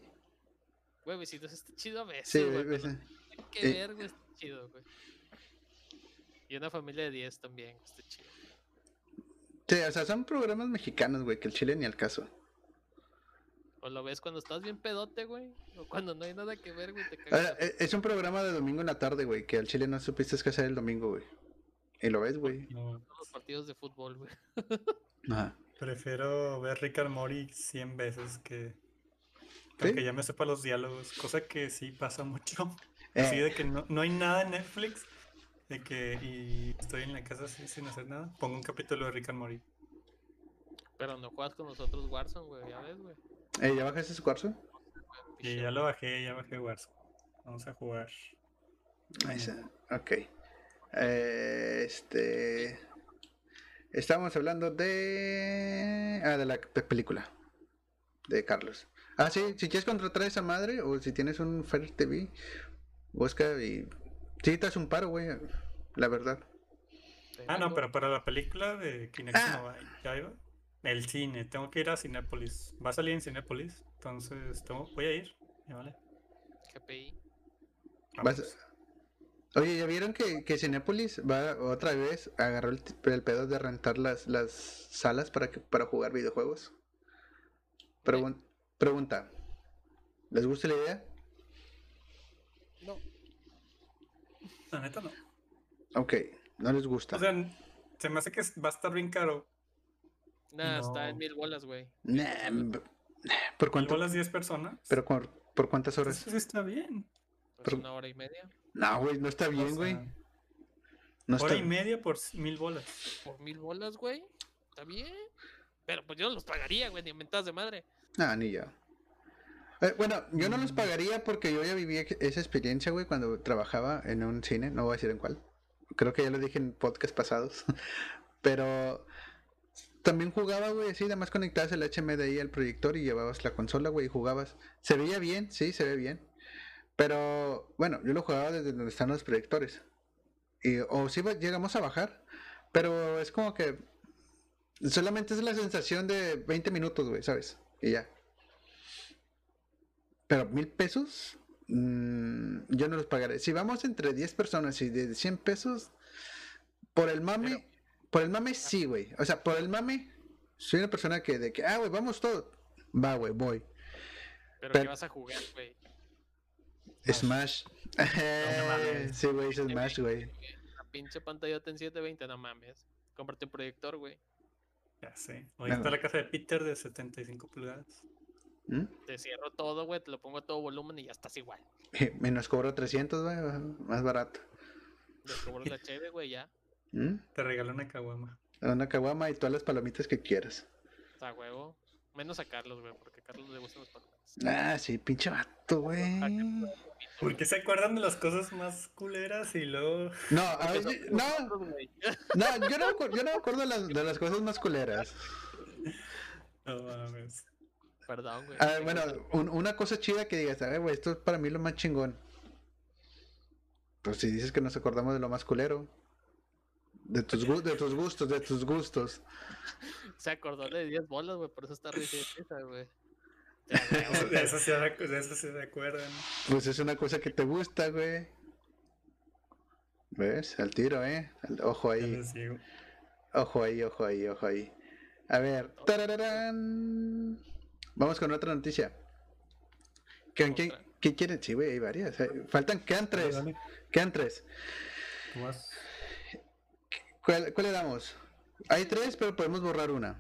Güey, besitos, está chido a veces. Sí, güey, tiene que eh. ver, güey, está chido, güey. Y una familia de 10 también, está chido. Sí, o sea, son programas mexicanos, güey, que el chile ni al caso. O lo ves cuando estás bien pedote, güey. O cuando no hay nada que ver, güey, te cagas. e- es un programa de domingo en la tarde, güey, que al chile no supiste qué hacer el domingo, güey. Y lo ves, güey. No, Todos los partidos de fútbol, güey. Ajá. prefiero ver Rick and Morty 100 veces que... ¿Sí? Aunque ya me sepa los diálogos, cosa que sí pasa mucho. <laughs> Eh. Así de que no, no hay nada en Netflix, de que y estoy en la casa así sin hacer nada, pongo un capítulo de Rick and Morty. Pero no juegas con nosotros Warzone, güey, ya ves, güey. Eh, ¿Ya bajaste su cuarzo? Y ya lo bajé, ya bajé Warzone. Vamos a jugar. Ahí está. Ok. Eh, este. Estamos hablando de. Ah, de la pe- película. De Carlos. Ah, sí, si quieres contratar a esa madre o si tienes un Fire TV, busca y. Sí, te hace un paro, güey. La verdad. Ah, no, pero para la película de Kinex Ah. no va, ya iba. El cine, tengo que ir a Cinépolis. Va a salir en Cinépolis, entonces tengo, voy a ir. Ya vale. GPI. Vas-. Oye, ¿ya vieron que, que Cinépolis va otra vez agarró el, el pedo de rentar las, las salas para, que, para jugar videojuegos? Pregun- pregunta. ¿Les gusta la idea? No. La neta no. Ok, no les gusta. O sea, se me hace que va a estar bien caro. Nada, está en No. mil bolas, güey. Nah, ¿Por ¿Cuánto? cuánto? las 10 personas? ¿Pero por, por cuántas horas? Eso sí está bien. Pues una hora y media. No, güey, no está bien, güey. sea, No hora está y media por mil bolas. Por mil bolas, güey. Está bien. Pero pues yo no los pagaría, güey, ni mentadas de madre. Ah, ni yo. Eh, bueno, yo no los pagaría porque yo ya viví esa experiencia, güey, cuando trabajaba en un cine. No voy a decir en cuál. Creo que ya lo dije en podcast pasados. <laughs> Pero también jugaba, güey, así, nada más conectabas el HMDI al proyector y llevabas la consola, güey, y jugabas. Se veía bien, sí, se ve bien. Pero, bueno, yo lo jugaba desde donde están los proyectores. Y, o sí llegamos a bajar, pero es como que solamente es la sensación de 20 minutos, güey, ¿sabes? Y ya. Pero mil pesos, mm, yo no los pagaré. Si vamos entre 10 personas y de 100 pesos, por el mame, Pero- por el mame sí, güey. O sea, por el mame, soy una persona que de que, ah, güey, vamos todos. Va, güey, voy. Pero, Pero- ¿qué vas a jugar, güey? Smash. mames. sí, güey, es Smash, güey. La pinche pantallota en 720, no mames. Cómprate un proyector, güey. Ya sé. Hoy está la casa de Peter de 75 pulgadas. ¿Mm? Te cierro todo, güey, te lo pongo a todo volumen y ya estás igual. Me nos cobró 300, güey, más barato. Descubro la cheve, güey, ya. ¿Mm? Te regaló una caguama. Una caguama y todas las palomitas que quieras. Está huevo. Menos a Carlos, güey, porque a Carlos le gustan los palomitas. Ah, sí, pinche vato, güey. ¿Por qué se acuerdan de las cosas más culeras y luego... No, a ver, yo- no, no, yo no, yo no me acuerdo de las, de las cosas más culeras. No mames. Perdón, güey. A ver, bueno, un- una cosa chida que digas, a ver, güey, esto es para mí lo más chingón. Pues si dices que nos acordamos de lo más culero. De tus, de tus gustos, de tus gustos. Se acordó de 10 bolas, güey, por eso está risa güey. <laughs> De eso sí, recu- de eso sí se acuerdan. Pues es una cosa que te gusta, güey. ¿Ves? Al tiro, ¿eh? Ojo ahí. Ojo ahí, ojo ahí, ojo ahí. A ver. tarararán. Vamos con otra noticia. ¿Qué, qué, qué quieren? Sí, güey, hay varias. Faltan, quedan tres. Quedan tres. tú vas. ¿Cuál, cuál le damos? Hay tres, pero podemos borrar una.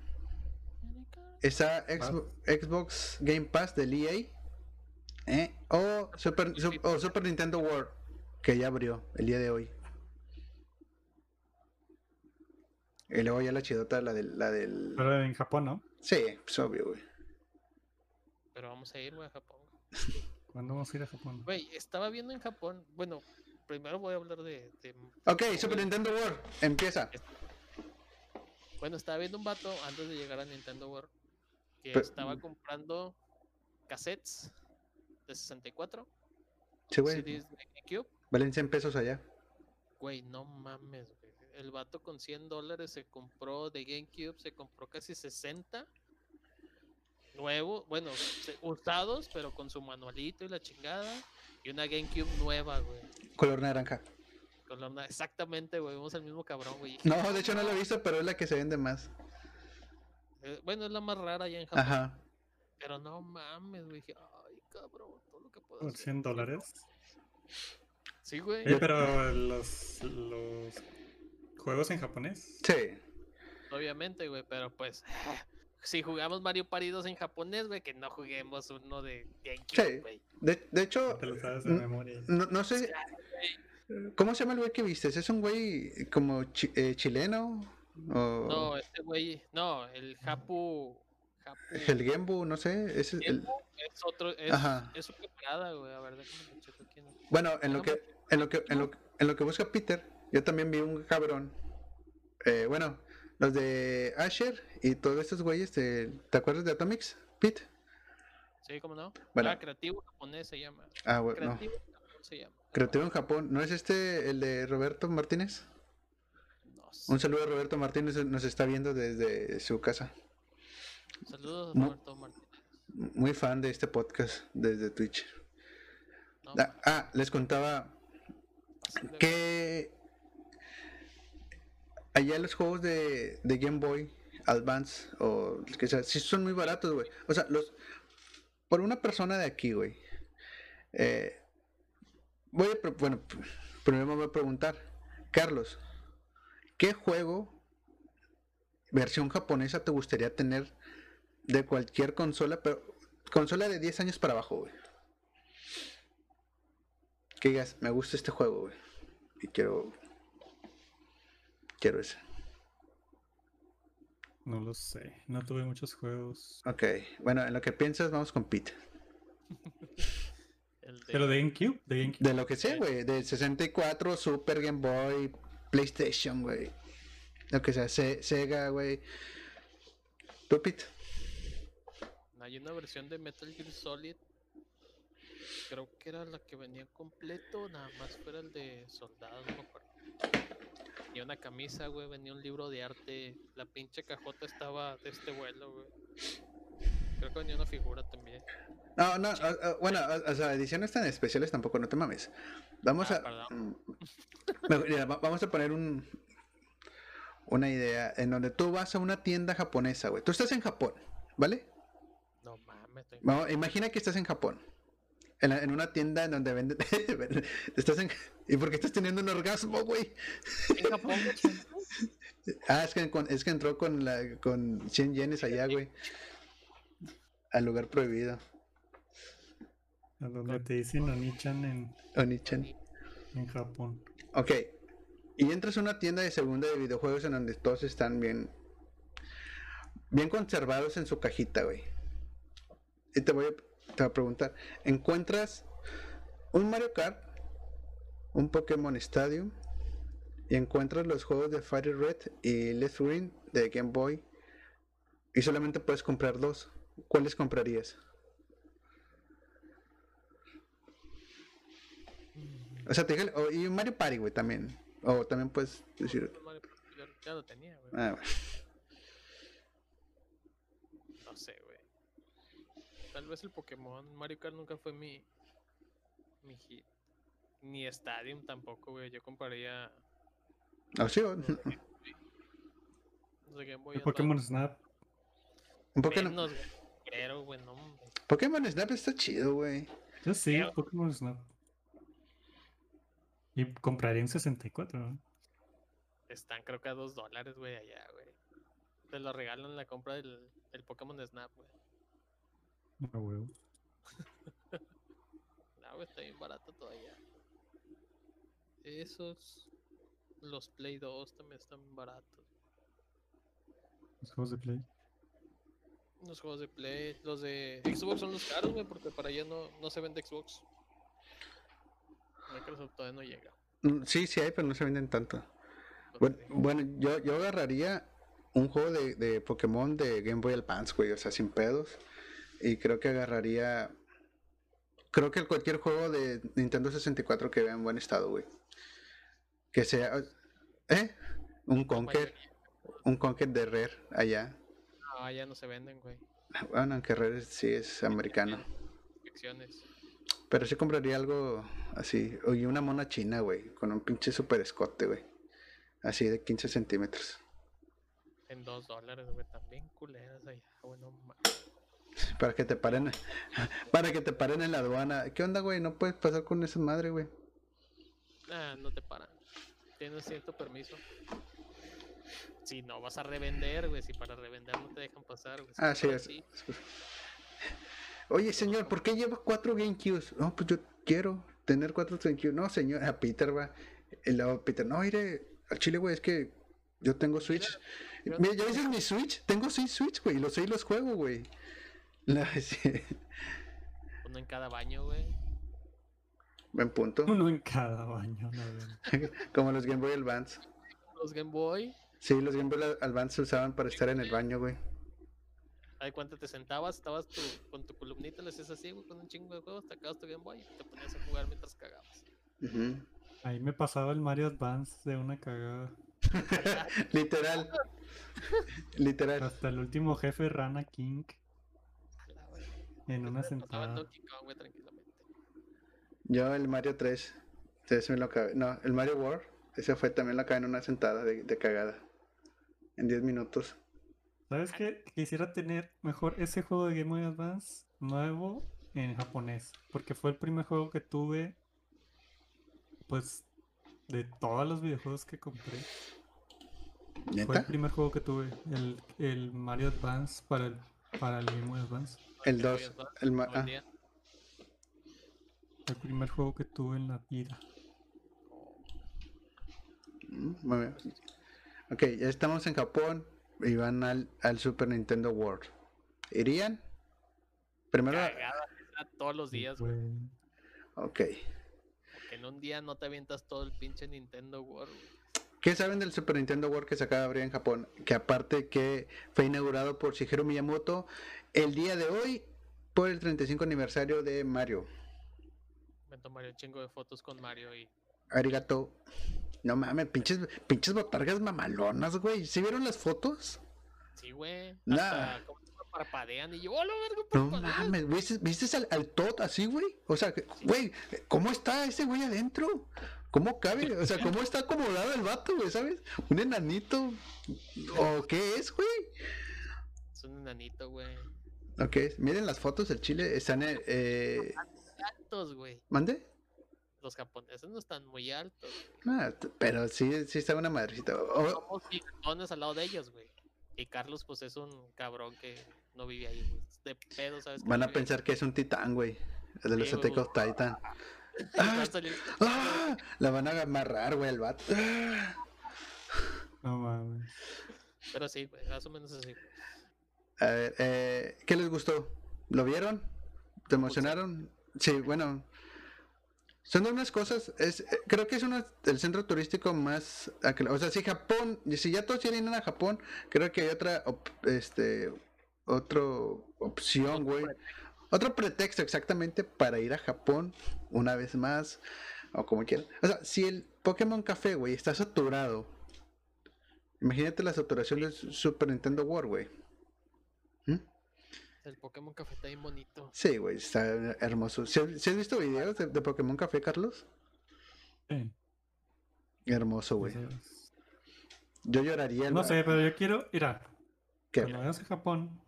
Está Xbox, Xbox Game Pass del EA. ¿eh? O, Super, Sup- o Super Nintendo World, que ya abrió el día de hoy. Y luego ya la chidota, la del... La del... Pero en Japón, ¿no? Sí, pues obvio, güey. Pero vamos a ir, güey, a Japón. <laughs> ¿Cuándo vamos a ir a Japón? Güey, estaba viendo en Japón. Bueno, primero voy a hablar de. de- Ok, Super Nintendo World, empieza. bueno, estaba viendo un vato antes de llegar a Nintendo World que Pero- estaba comprando cassettes de 64, Sí, güey. CDs de GameCube. Valen 100 pesos allá. Güey, no mames, güey. El vato con 100 dólares se compró de GameCube, se compró casi 60. Nuevo, bueno, usados, pero con su manualito y la chingada. Y una GameCube nueva, güey. Color naranja. Color na- Exactamente, güey. Vemos al mismo cabrón, güey. No, de hecho no lo he visto, pero es la que se vende más. Eh, Bueno, es la más rara allá en Japón. Ajá. Pero no mames, güey. Dije, ay, cabrón, todo lo que puedo ¿Por hacer. 100 dólares? Sí, güey. Eh, pero los, los juegos en japonés. Sí. Obviamente, güey, pero pues. Si jugamos Mario Party 2 en japonés, güey, que no juguemos uno de GameCube, Sí. güey. De, de hecho, Te lo sabes de memoria. no, no sé. ¿Cómo se llama el güey que vistes? ¿Es un güey como chi- eh, chileno? ¿O No, este güey. No, el Japu. Japu. el Gembu? No sé. Es el, es otro. Es, Ajá. es su camarada, güey. A ver, déjame checo bueno, en lo que en lo que, en lo, en lo que busca Peter, yo también vi un cabrón. eh, bueno, los de Asher y todos estos güeyes, de- ¿te acuerdas de Atomics, Pete? Sí, ¿cómo no? Bueno. Ah, creativo japonés se llama. Ah, bueno, no. Creativo japonés se llama. Creativo en Japón. ¿No es este el de Roberto Martínez? No sé. Un saludo a Roberto Martínez, nos está viendo desde su casa. Saludos, No. Roberto Martínez. Muy fan de este podcast desde Twitch. No, Ah, ah, les contaba que allá los juegos de, Game Boy Advance o que sea, sí son muy baratos, güey. O sea, los por una persona de aquí, güey. eh, voy a, bueno, primero me voy a preguntar, Carlos, ¿qué juego versión japonesa te gustaría tener de cualquier consola, pero consola de 10 años para abajo, güey? Que digas, me gusta este juego, güey. Y quiero. Quiero ese. No lo sé. No tuve muchos juegos. Ok, bueno, en lo que piensas, vamos con Pete. el de- Pero de GameCube, de GameCube. De lo que sea, güey. De 64, Super Game Boy, PlayStation, güey. Lo que sea, Se- Sega, güey. ¿Tú, Pete? Hay una versión de Metal Gear Solid. Creo que era la que venía completo, nada más fuera el de soldado, no me acuerdo. Y una camisa, güey, venía un libro de arte. La pinche cajota estaba de este vuelo, güey. Creo que venía una figura también. No, no, ah, ah, bueno, ah, o sea, ediciones tan especiales tampoco, no te mames. Vamos Ah, a. perdón. mm, vamos a poner un. Una idea en donde tú vas a una tienda japonesa, güey. Tú estás en Japón, ¿vale? No mames, estoy- imagina que estás en Japón. En, la- en una tienda en donde venden. <laughs> estás en. ¿Y por qué estás teniendo un orgasmo, güey? en Japón, güey. Ah, es que, con- es que entró con, la, con 100 yenes allá, güey. Al lugar prohibido. A donde te dicen Onichan en, Onichan. en Japón. Ok. Y entras a una tienda de segunda de videojuegos en donde todos están bien. Bien conservados en su cajita, güey. Y te voy a, te voy a preguntar: ¿encuentras un Mario Kart, un Pokémon Stadium, y encuentras los juegos de Fire Red y Left Green de Game Boy, y solamente puedes comprar dos? ¿Cuáles comprarías? O sea, te dije, o- y un Mario Party, güey, también. O también puedes decir. Ya, ya lo tenía, güey. Ah, güey. No sé, güey. Tal vez el Pokémon. Mario Kart nunca fue mi. Mi hit. Ni Stadium tampoco, güey. Yo compraría. Ah, sí, o- los de Game Boy. <laughs> Los de Game Boy El Advance. Pokémon Snap. un Pokémon, Menos, güey. Pero, güey, no. hombre. Pokémon Snap está chido, güey. Yo sí, Pero- Pokémon Snap. Y compraría un 64, ¿no? Están creo que a dos dólares, güey, allá, güey. Te lo regalan la compra del, del Pokémon Snap, güey. A huevo. <laughs> No, güey, está bien barato todavía. Esos. Los Play 2 también están baratos. Los juegos de Play. Los juegos de Play, los de Xbox son los caros, güey, porque para allá no, no se vende Xbox. Microsoft todavía no llega. Mm, Sí, sí hay, pero no se venden tanto. bueno, yo, yo agarraría un juego de, de Pokémon de Game Boy Advance, güey, o sea, sin pedos. Y creo que agarraría. Creo que cualquier juego de Nintendo 64 que vea en buen estado, güey. Que sea. ¿Eh? Un Conker. Un Conker de Rare allá. No, allá no se venden, güey. Bueno, aunque Rare sí es americano. Ficciones. Pero sí compraría algo así. Oye, una mona china, güey. Con un pinche super escote, güey. Así de 15 centímetros. En dos dólares, güey, también culeras allá, güey, no mames. <laughs> Para que te paren. <laughs> Para que te paren en la aduana. ¿Qué onda, güey? No puedes pasar con esa madre, güey. Ah, no te paran. Tienes cierto permiso. Si no vas a revender, güey, si para revender no te dejan pasar, güey. si Ah, sí, es. ti, Oye, señor, ¿por qué lleva cuatro GameCubes? No, pues yo quiero tener cuatro GameCubes. No, señor, a Peter va. Y luego Peter, no, mire, al chile, güey, es que yo tengo Switch. yo Mira, ¿ya dices mi Switch? Tengo seis Switch, güey, los seis los juego, güey. <laughs> Sí. Uno en cada baño, güey. Buen punto. Uno en cada baño, verdad. <laughs> Como los Game Boy Advance. Los Game Boy, Sí, los Game Boy Advance se usaban para estar en el baño, güey. ahí cuando te sentabas, estabas tu, con tu columnita, le hacías así, güey, con un chingo de juegos, te acabas tu Game Boy y te ponías a jugar mientras cagabas. Ujú. Ahí me pasaba el Mario Advance de una cagada. <laughs> Literal. Literal. Hasta el último jefe Rana King. En una sentada. Donkey Kong, güey, tranquilamente. Yo el Mario 3. Ese me lo acabé. No, el Mario World. Ese fue también lo acabé en una sentada de, de cagada. En 10 minutos. ¿Sabes qué? Quisiera tener mejor ese juego de Game Boy Advance nuevo en japonés. Porque fue el primer juego que tuve, pues, de todos los videojuegos que compré. Fue el primer juego que tuve, el, el Mario Advance para el, para el Game Boy Advance. El Game Boy 2. Advance, El ma- ah. El primer juego que tuve en la vida. muy bien. Ok, ya estamos en Japón y van al, al Super Nintendo World. ¿Irían? Primero. Cagada, todos los días, güey. Ok. Que en un día no te avientas todo el pinche Nintendo World, güey. ¿Qué saben del Super Nintendo World que se acaba de abrir en Japón? Que aparte que fue inaugurado por Shigeru Miyamoto el día de hoy por el 35 aniversario de Mario. Me tomaré un chingo de fotos con Mario y Arigato. No mames, pinches, pinches botargas mamalonas, güey. ¿Sí vieron las fotos? sí, güey. Nah. Hasta que parpadean y yo, ¡hola, verga! No parpadeas". mames, ¿viste, ¿viste al, al Todd así, güey? O sea, güey, ¿cómo está ese güey adentro? ¿Cómo cabe? O sea, ¿cómo está acomodado el vato, güey? ¿Sabes? ¿Un enanito? ¿O qué es, güey? Es un enanito, güey. Ok, miren las fotos del Chile, están en... Eh, Altos, güey. ¿Mande? Los japoneses no están muy altos. güey. Ah, pero sí, sí está una madrecita. Somos gigantones al lado de ellos, güey. Y Carlos, pues es un cabrón que no vive ahí, güey. De pedo, ¿sabes? van a pensar que es un titán, güey. El de los Sí, of Titan. <laughs> Ah, ah, la van a amarrar, güey, el vato. Ah. No mames. Pero sí, güey, más o menos así. A ver, eh, ¿qué les gustó? ¿Lo vieron? ¿Te emocionaron? Sí, bueno. Son unas cosas, es, eh, creo que es uno, el centro turístico más, o sea, si Japón, si ya todos quieren ir a Japón, creo que hay otra, op- este, otro opción, güey, otro pretexto exactamente para ir a Japón una vez más, o como quieran. O sea, si el Pokémon Café, güey, está saturado, imagínate la saturación del Super Nintendo World, güey. ¿Mm? El Pokémon Café está bien bonito. Sí, güey, está hermoso. ¿Sí, has sí has visto videos de, de Pokémon Café, Carlos? Sí, Hermoso, güey. Yo lloraría. No la- sé, pero yo quiero ir a. ¿Qué? Cuando vayamos a Japón,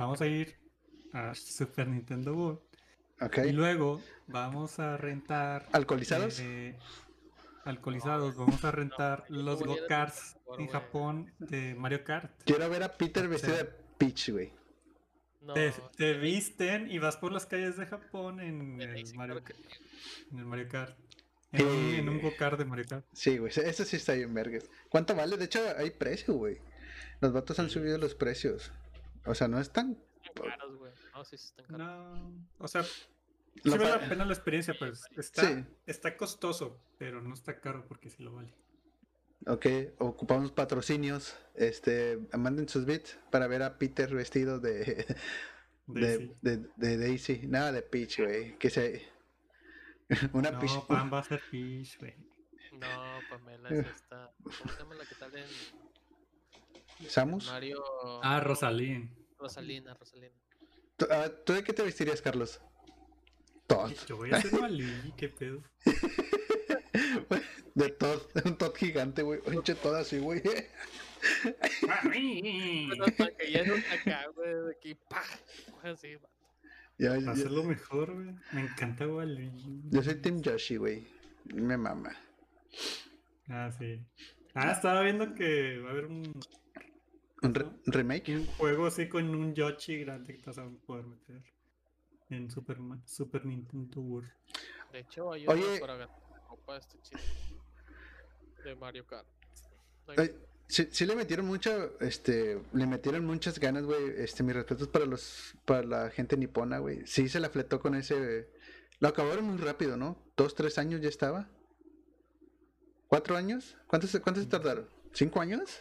vamos a ir a Super Nintendo World. Ok. Y luego vamos a rentar. ¿Alcoholizados? eh, alcoholizados, vamos a rentar los go-karts en. Japón de Mario Kart. Quiero ver a Peter vestido de Peach, güey. No, Te, te visten y vas por las calles de Japón en el sí, Mario, en el Mario Kart. En, un, en un Eh. go-kart de Mario Kart. Sí, güey. Eso sí está bien, vergas. ¿Cuánto vale? De hecho, hay precio, güey. Los vatos han subido los precios. O sea, no es tan. Están caros, güey. No, sí, sí están caros. No, o sea, sí vale la pena la experiencia, pues está, Sí. está costoso, pero no está caro porque sí lo vale. Ok, ocupamos patrocinios. Este, manden sus bits para ver a Peter vestido de. <laughs> De, Daisy. de, de Daisy. Nada de Peach, güey. Que se. <laughs> Una No, Peach. Pan va a ser Peach, güey. No, Pamela es esta. ¿Cómo se llama la que tal en ¿Samus? Mario? Ah, Rosalín. Rosalina, Rosalina. ¿Tú, ah, ¿tú de qué te vestirías, Carlos? Todd. Yo voy a ser Malí, qué pedo. <laughs> De Todd. Un Todd gigante, güey. Pinche Todd así, güey. Que ya no acá, güey, de aquí, pa. Así, va. Ya, Va a ya- ser lo mejor, güey. Me encanta Wally. yo soy Team Yoshi, güey. Me mama. Ah, sí. Ah, estaba viendo que va a haber un, ¿Un, re- un remake? un juego así con un Yoshi grande que te vas a poder meter en Super, Super Nintendo World. De hecho, hay uno Oye. para ganar la copa este chido. De Mario Kart. Hay Ay, sí, sí le metieron mucho, este, le metieron muchas ganas, güey. Este, mis respetos para los, para la gente nipona, güey. Sí se la fletó con ese. Lo acabaron muy rápido, ¿no? dos, tres años ya estaba. ¿Cuatro años? ¿Cuántos, cuántos se tardaron? ¿Cinco años?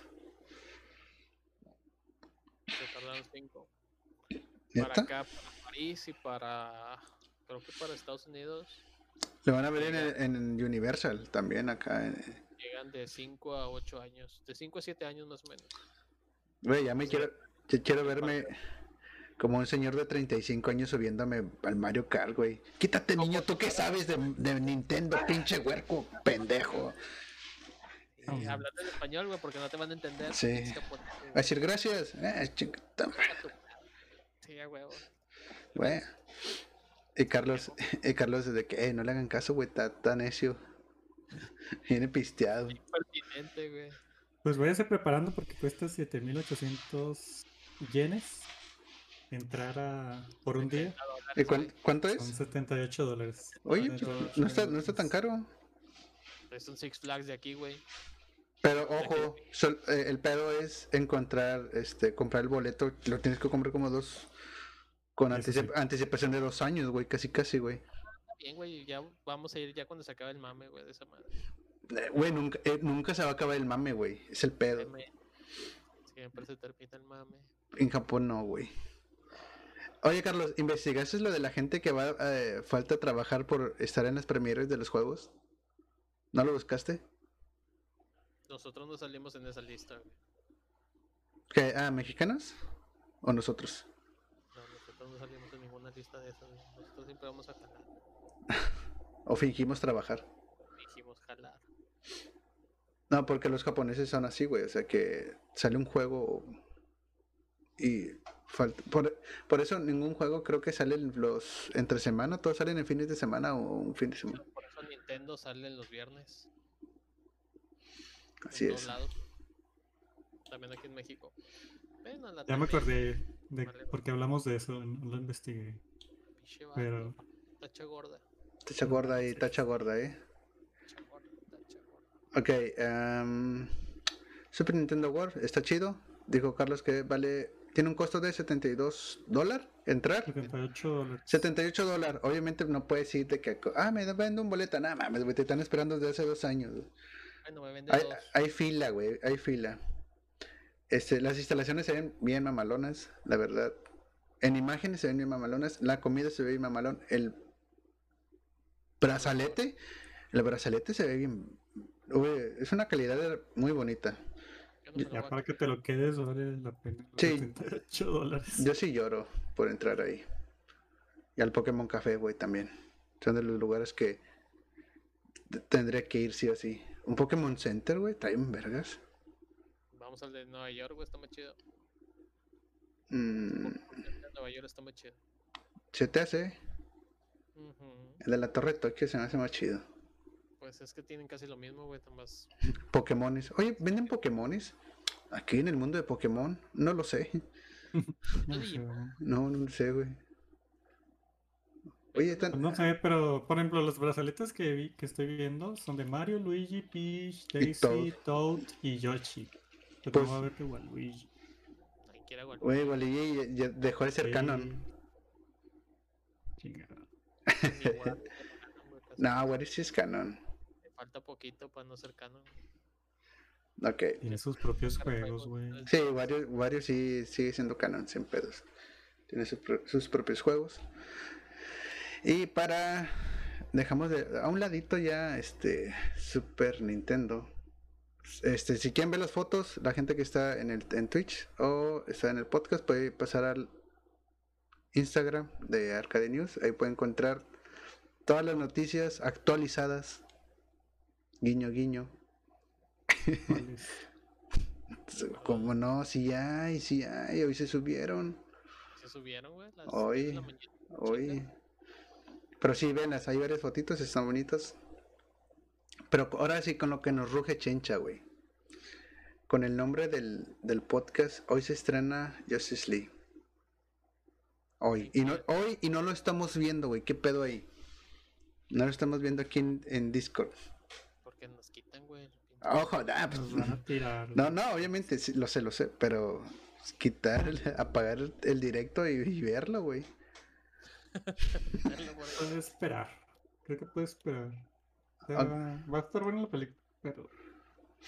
Tardaron cinco. ¿Neta? Para acá, para París y para. Creo que para Estados Unidos. Lo van a ver en, en Universal también acá. eh. Llegan de 5 a 8 años. De 5 a 7 años más o menos. Güey, ya me Sí. quiero, ya quiero verme como un señor de 35 años subiéndome al Mario Kart, güey. Quítate, ¿Cómo niño, ¿tú qué sabes de, de Nintendo, pinche huerco, pendejo? Y hablando en español, güey, porque no te van a entender. Sí. A decir gracias. Eh, Sí, a huevo. güey. Y Carlos, y Carlos desde que, eh, no le hagan caso, güey, está tan necio. <laughs> Viene pisteado. Pertinente, güey. Pues váyase preparando porque cuesta 7800 yenes entrar a por un día. ¿Y cuán- cuánto Son es? 78 dólares. Oye, no está, no está tan caro. Es un Six Flags de aquí, güey. Pero ojo, sol- eh, el pedo es encontrar, este, comprar el boleto. Lo tienes que comprar como dos. Con anticip- anticipación de dos años, güey, casi casi, güey. Bien, güey. Ya vamos a ir ya cuando se acabe el mame, güey, de esa madre. Eh, Güey, nunca, eh, nunca se va a acabar el mame, güey. Es el pedo. Siempre se termina el mame. En Japón no, güey. Oye, Carlos, ¿investigaste lo de la gente que va eh, falta trabajar por estar en las premieres de los juegos? ¿No lo buscaste? Nosotros no salimos en esa lista, güey. ¿Qué? Ah, ¿mexicanos? ¿O nosotros? No, nosotros no salimos en ninguna lista de esas. güey. Nosotros siempre vamos a jalar. <laughs> ¿O fingimos trabajar? Dijimos jalar. No, porque los japoneses son así, güey. O sea que sale un juego y falta. Por, por eso ningún juego creo que sale en los entre semana. Todos salen en fines de semana o un fin de semana. Por eso Nintendo sale los viernes. Así en es. lados. También aquí en México. Ven a la Ya me acordé de Vale. porque hablamos de eso, no lo investigué. Pero Tacha gorda. Tacha gorda ahí, tacha gorda, eh. Tacha gorda, tacha gorda. Ok, em, Super Nintendo World está chido. Dijo Carlos que vale. Tiene un costo de 72 dólares entrar. 78 dólares. 78 dólares. Obviamente no puedes ir de que. Ah, me vendo un boleto. Nada mames. Te están esperando desde hace dos años. Güey. Bueno, me vende Hay, dos. hay fila, güey. Hay fila. Este, las instalaciones se ven bien mamalonas, la verdad. En imágenes se ven bien mamalonas. La comida se ve bien mamalón. El brazalete. El brazalete se ve bien. güey, es una calidad de- muy bonita. No Ya para que te lo quedes vale la pena. Sí. <laughs> 78 dólares. Yo sí lloro por entrar ahí. Y al Pokémon Café, güey, también. Son de los lugares que tendré que ir sí o sí. Un Pokémon Center, güey, traen vergas. Vamos al de Nueva York, güey, está muy chido. Mm, El de Nueva York está muy chido. se te hace. El de la Torre de Tokio se me hace más chido. Pues es que tienen casi lo mismo, güey, más. Pokémones. Oye, ¿venden Pokémones? Aquí en el mundo de Pokémon. No lo sé. <laughs> No. No, no lo sé, güey. Oye, están- no sé, pero por ejemplo, los brazaletes que vi, que estoy viendo son de Mario, Luigi, Peach, Daisy, Toad y Yoshi. Pero Pues- no va a ver igual Luigi. Alguien quiera igual. Güey, Waligi ya, ya dejó de ser Sí. canon. Chingada. <laughs> No, sí es canon. Le falta poquito para no ser canon. Ok. Tiene sus propios juegos, güey. Sí, varios, varios sí sigue siendo canon, sin pedos. Tiene sus pro- sus propios juegos. Y para dejamos de a un ladito ya este Super Nintendo. Este, si quieren ver las fotos, la gente que está en el en Twitch o está en el podcast puede pasar al Instagram de Arcade News, ahí puede encontrar todas las noticias actualizadas. Guiño guiño. <laughs> Como no, sí hay, sí hay, hoy se subieron. Se subieron, güey. Las Hoy, de la mañana, Hoy. Pero sí, venlas, hay varias fotitos, están bonitas. Pero ahora sí con lo que nos ruge Chencha, güey. Con el nombre del, del podcast, hoy se estrena Justice League. Hoy. Y no, hoy y no lo estamos viendo, güey. ¿Qué pedo ahí? No lo estamos viendo aquí en, en Discord. Porque nos quitan, güey. Ojo, nah, pues, no, no, obviamente sí, lo sé, lo sé, pero quitar, el- apagar el, el directo y, y verlo, güey. Ahí. Puede esperar. creo que puedes esperar. O sea, va a estar buena la película, pero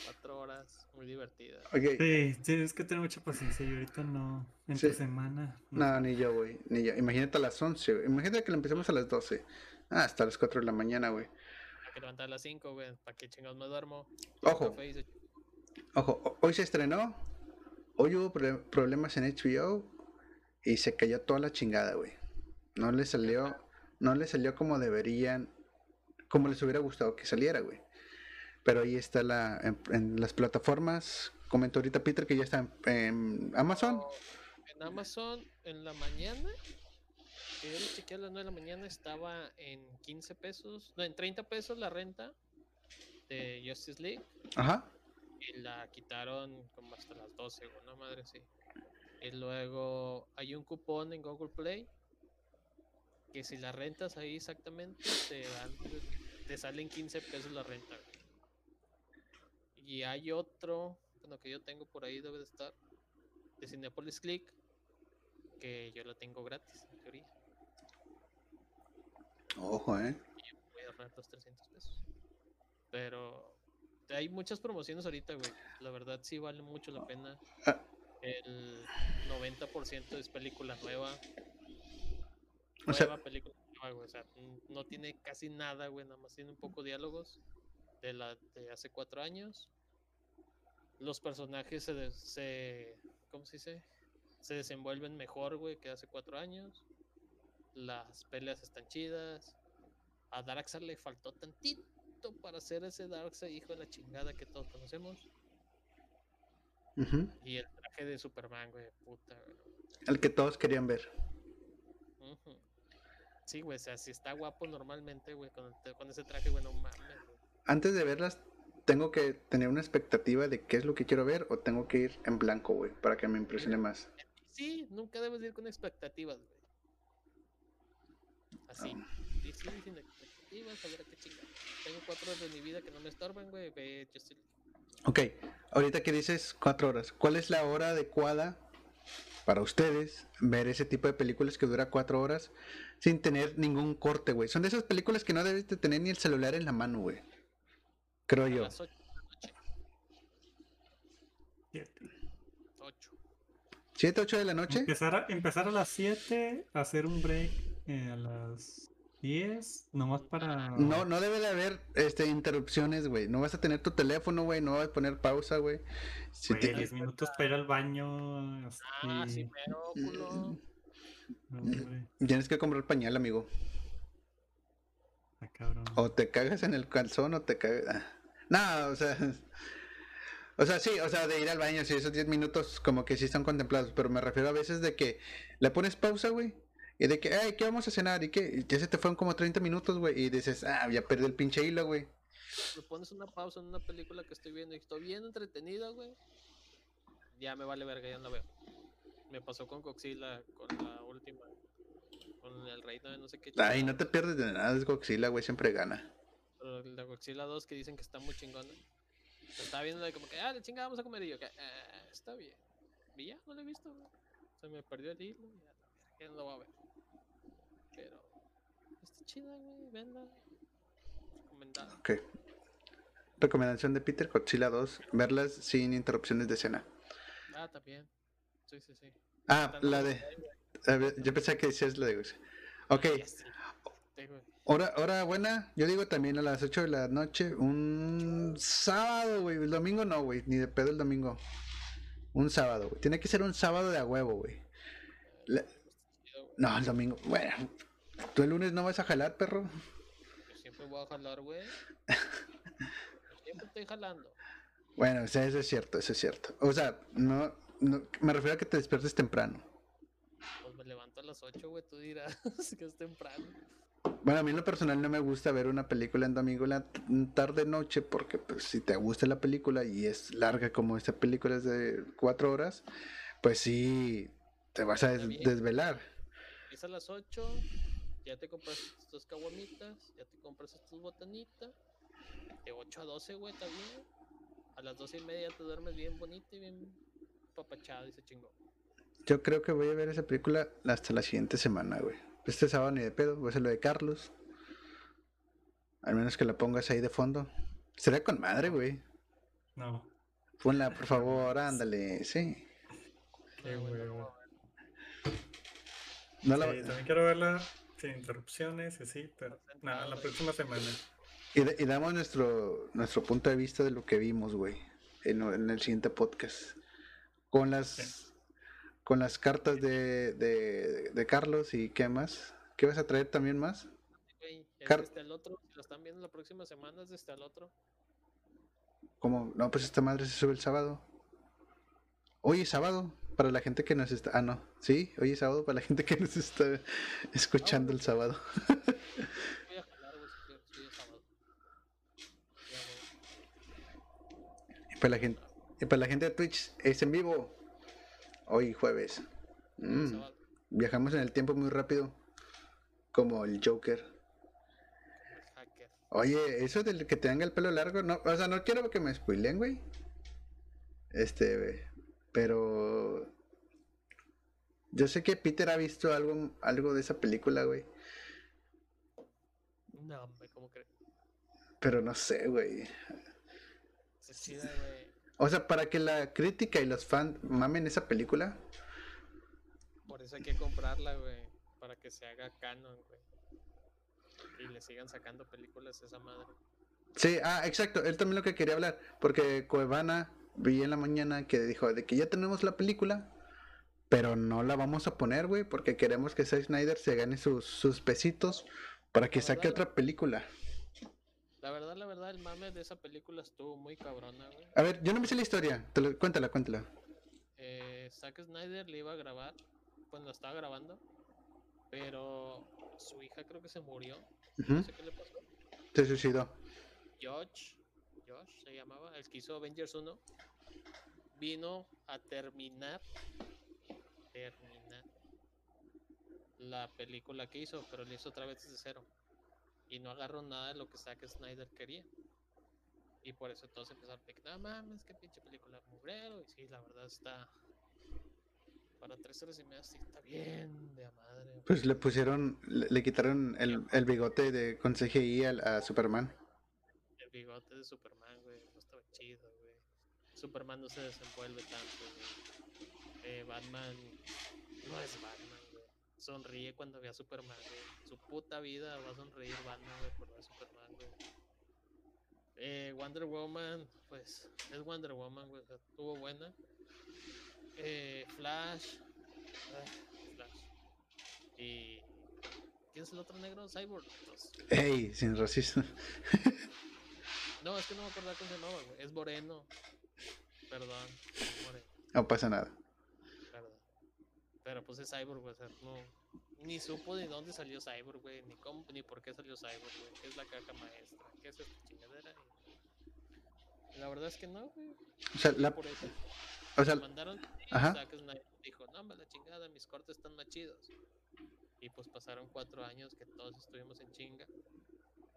Cuatro horas, muy divertida. Ok. sí, tienes que tener mucha paciencia. Y ahorita no, en Sí. tu semana. no No, ni yo, güey. Ni yo. Imagínate a las 11, güey. Imagínate que lo empecemos a las 12. Ah, hasta las 4 de la mañana, güey. Hay que levantar a las 5, güey. ¿Para qué chingados me duermo? Ojo. Se- Ojo, ho- hoy se estrenó. Hoy hubo pro- problemas en HBO. Y se cayó toda la chingada, güey. No le salió. No le salió como deberían. Como les hubiera gustado que saliera, güey. Pero ahí está la, en, en las plataformas. Comentó ahorita Peter que ya está en, en Amazon. En Amazon, en la mañana, que yo lo chequeé a las 9 de la mañana, estaba en 15 pesos, no, en 30 pesos la renta de Justice League. Ajá. Y la quitaron como hasta las 12, güey, no madre, sí. Y luego hay un cupón en Google Play que si la rentas ahí exactamente, te, dan- te salen 15 pesos la renta. Y hay otro, bueno, que yo tengo por ahí, debe de estar, de Cinepolis Click, que yo lo tengo gratis, en teoría. Ojo, eh. Voy a ahorrar los 300 pesos. Pero hay muchas promociones ahorita, güey. La verdad sí vale mucho la pena. Ah. El 90% es película nueva. O sea- película nueva, güey. O sea, no tiene casi nada, güey. Nada más tiene un poco diálogos de la de hace cuatro años. Los personajes se, de- se ¿cómo se dice? Se desenvuelven mejor, güey, que hace cuatro años. Las peleas están chidas. A Darkseid le faltó tantito para ser ese Darkseid hijo de la chingada que todos conocemos. Ujú. Y el traje de Superman, güey, puta, güey. El que todos querían ver. Ujú. Sí, güey, o sea, si está guapo normalmente, güey, con, con ese traje, güey, no mames, güey. Antes de verlas, tengo que tener una expectativa de qué es lo que quiero ver o tengo que ir en blanco, güey, para que me impresione más. Sí, nunca debes de ir con expectativas, güey. Así. Sí, sí, sin expectativas, a ver a qué chingada. Tengo cuatro horas de mi vida que no me estorban, güey, Justice League. Ok, ahorita que dices cuatro horas, ¿cuál es la hora adecuada para ustedes ver ese tipo de películas que dura cuatro horas sin tener ningún corte, güey? Son de esas películas que no debes de tener ni el celular en la mano, güey. Creo A yo. las 8 de la noche. Siete. 8. ¿Siete, ocho de la noche? Empezar a, empezar a las 7, hacer un break eh, a las 10, nomás para... No, no debe de haber este, interrupciones, güey. No vas a tener tu teléfono, güey. No vas a poner pausa, güey. Si Güey, te- 10 minutos para ir al baño. Ah, sí, pero, culo. no, Tienes que comprar pañal, amigo. está cabrón. O te cagas en el calzón o te cagas. ah. No, o sea. O sea, sí, o sea, de ir al baño, sí, esos 10 minutos como que sí están contemplados, pero me refiero a veces de que le pones pausa, güey, y de que, ay, ¿qué vamos a cenar? Y que ya se te fueron como 30 minutos, güey, y dices, ah, ya perdí el pinche hilo, güey. Me pones una pausa en una película que estoy viendo y estoy bien entretenida, güey. Ya me vale verga, ya no la veo. Me pasó con Coxila, con la última. Con el reino de no sé qué. Ay, chingada, no te pierdes de nada, es Godzilla, güey, siempre gana. Pero la Godzilla 2 que dicen que está muy chingona. Lo estaba viendo de como que, ah, le chinga, vamos a comer. Y yo, que, "Ah, está bien. Y ya, no lo he visto, güey. Se me perdió el hilo. Ya, ya no lo voy a ver. Pero, está chida, güey, venla. Recomendada. Ok. Recomendación de Peter, Godzilla 2, verlas sin interrupciones de escena. Ah, también. Sí, sí, sí. Ah, la de... Ver, yo pensé que decías la de. Ok, güey. hora, hora buena, yo digo también a las 8 de la noche, un sábado, güey, el domingo no, güey, ni de pedo el domingo. Un sábado, güey. Tiene que ser un sábado de a huevo, güey. La- Chido, güey. No, el domingo. Bueno, ¿tú el lunes no vas a jalar, perro? Yo siempre voy a jalar, güey. Siempre estoy jalando. Bueno, o sea, eso es cierto, eso es cierto. O sea, no, no me refiero a que te despiertes temprano. Pues me levanto a las 8, güey. Tú dirás <laughs> que es temprano. Bueno, a mí en lo personal no me gusta ver una película en domingo en la t- tarde noche porque pues si te gusta la película y es larga como esta película es de cuatro horas, pues sí te vas a des- desvelar. A las 8. Ya te compras tus caguamitas. Ya te compras tus botanitas. De 8 a 12, güey, está bien. A las 12 y media te duermes bien bonito y bien papachado y se chingó. Yo creo que voy a ver esa película hasta la siguiente semana, güey. Este sábado ni de pedo, voy a hacer lo de Carlos. Al menos que la pongas ahí de fondo. Sería con madre, güey. No. Ponla, por favor, ándale, sí. Qué bueno, huevo. No la- Sí, también quiero verla sin interrupciones y así, pero nada, la próxima semana. y, da- y damos nuestro, nuestro punto de vista de lo que vimos, güey, en, en el siguiente podcast. Con las, Sí. con las cartas de, de, de Carlos y qué más. ¿Qué vas a traer también más? Güey, es Car- desde el otro. Si lo están viendo la próxima semana, es desde el otro. Como, no, pues esta madre se sube el sábado. Hoy es sábado, para la gente que nos está... Ah, no, sí, hoy es sábado para la gente que nos está escuchando el sábado. Y para la gente, y para la gente de Twitch es en vivo. Hoy jueves. Mm, viajamos en el tiempo muy rápido. Como el Joker. Oye, eso del que tenga el pelo largo, no, o sea, no quiero que me spoilen, güey. Este, pero yo sé que Peter ha visto algo, algo de esa película, güey. No, hombre, ¿cómo crees? Pero no sé, güey. O sea, para que la crítica y los fans mamen esa película, Por eso hay que comprarla, güey. Para que se haga canon, güey. Y le sigan sacando películas a esa madre. Sí, ah, exacto, él también lo que quería hablar, porque Cuevana vi en la mañana que dijo de que ya tenemos la película, pero no la vamos a poner, güey, porque queremos que Zack Snyder se gane sus, sus pesitos para que La saque verdad- otra película. La verdad, la verdad, el mame de esa película estuvo muy cabrona, güey. A ver, yo no me sé la historia, te lo- cuéntala, cuéntala. Eh, Zack Snyder le iba a grabar cuando estaba grabando, pero su hija creo que se murió. No sé qué le pasó. Se suicidó. Josh, Josh se llamaba, el que hizo Avengers 1, vino a terminar, terminar la película que hizo, pero lo hizo otra vez desde cero. Y no agarró nada de lo que Zack Snyder quería. Y por eso todos empezaron a decir, no mames, qué pinche película mugrero. Y sí, la verdad está... Para tres horas y media sí está bien de a madre. Pues le pusieron, le, le quitaron el, el bigote de con CGI al- a, Superman. El bigote de Superman, Superman no se desenvuelve tanto. Eh, Batman no es Batman, güey. Sonríe cuando ve a Superman. Su puta vida va a sonreír Batman, por ver a Superman, güey. Eh, Wonder Woman, pues, es Wonder Woman, güey, estuvo buena. Eh, Flash. ah, Flash. Y... ¿Quién es el otro negro? Cyborg. Pues, Ey, sin racismo. <laughs> No, es que no me acuerdo cómo se llamaba, güey. Es Moreno. Perdón. Moreno, No pasa nada. perdón. Pero pues es Cyborg, güey. O sea, no. Ni supo de dónde salió Cyborg, güey. Ni cómo, ni por qué salió Cyborg, güey. ¿Qué es la caja maestra? ¿Qué es esta chingadera? Y La verdad es que no, güey. O sea, la, Por eso. o sea, Lo mandaron. Ajá. Zack Snyder dijo, no, hombre, la chingada, mis cortes están más chidos. Y pues pasaron cuatro años que todos estuvimos en chinga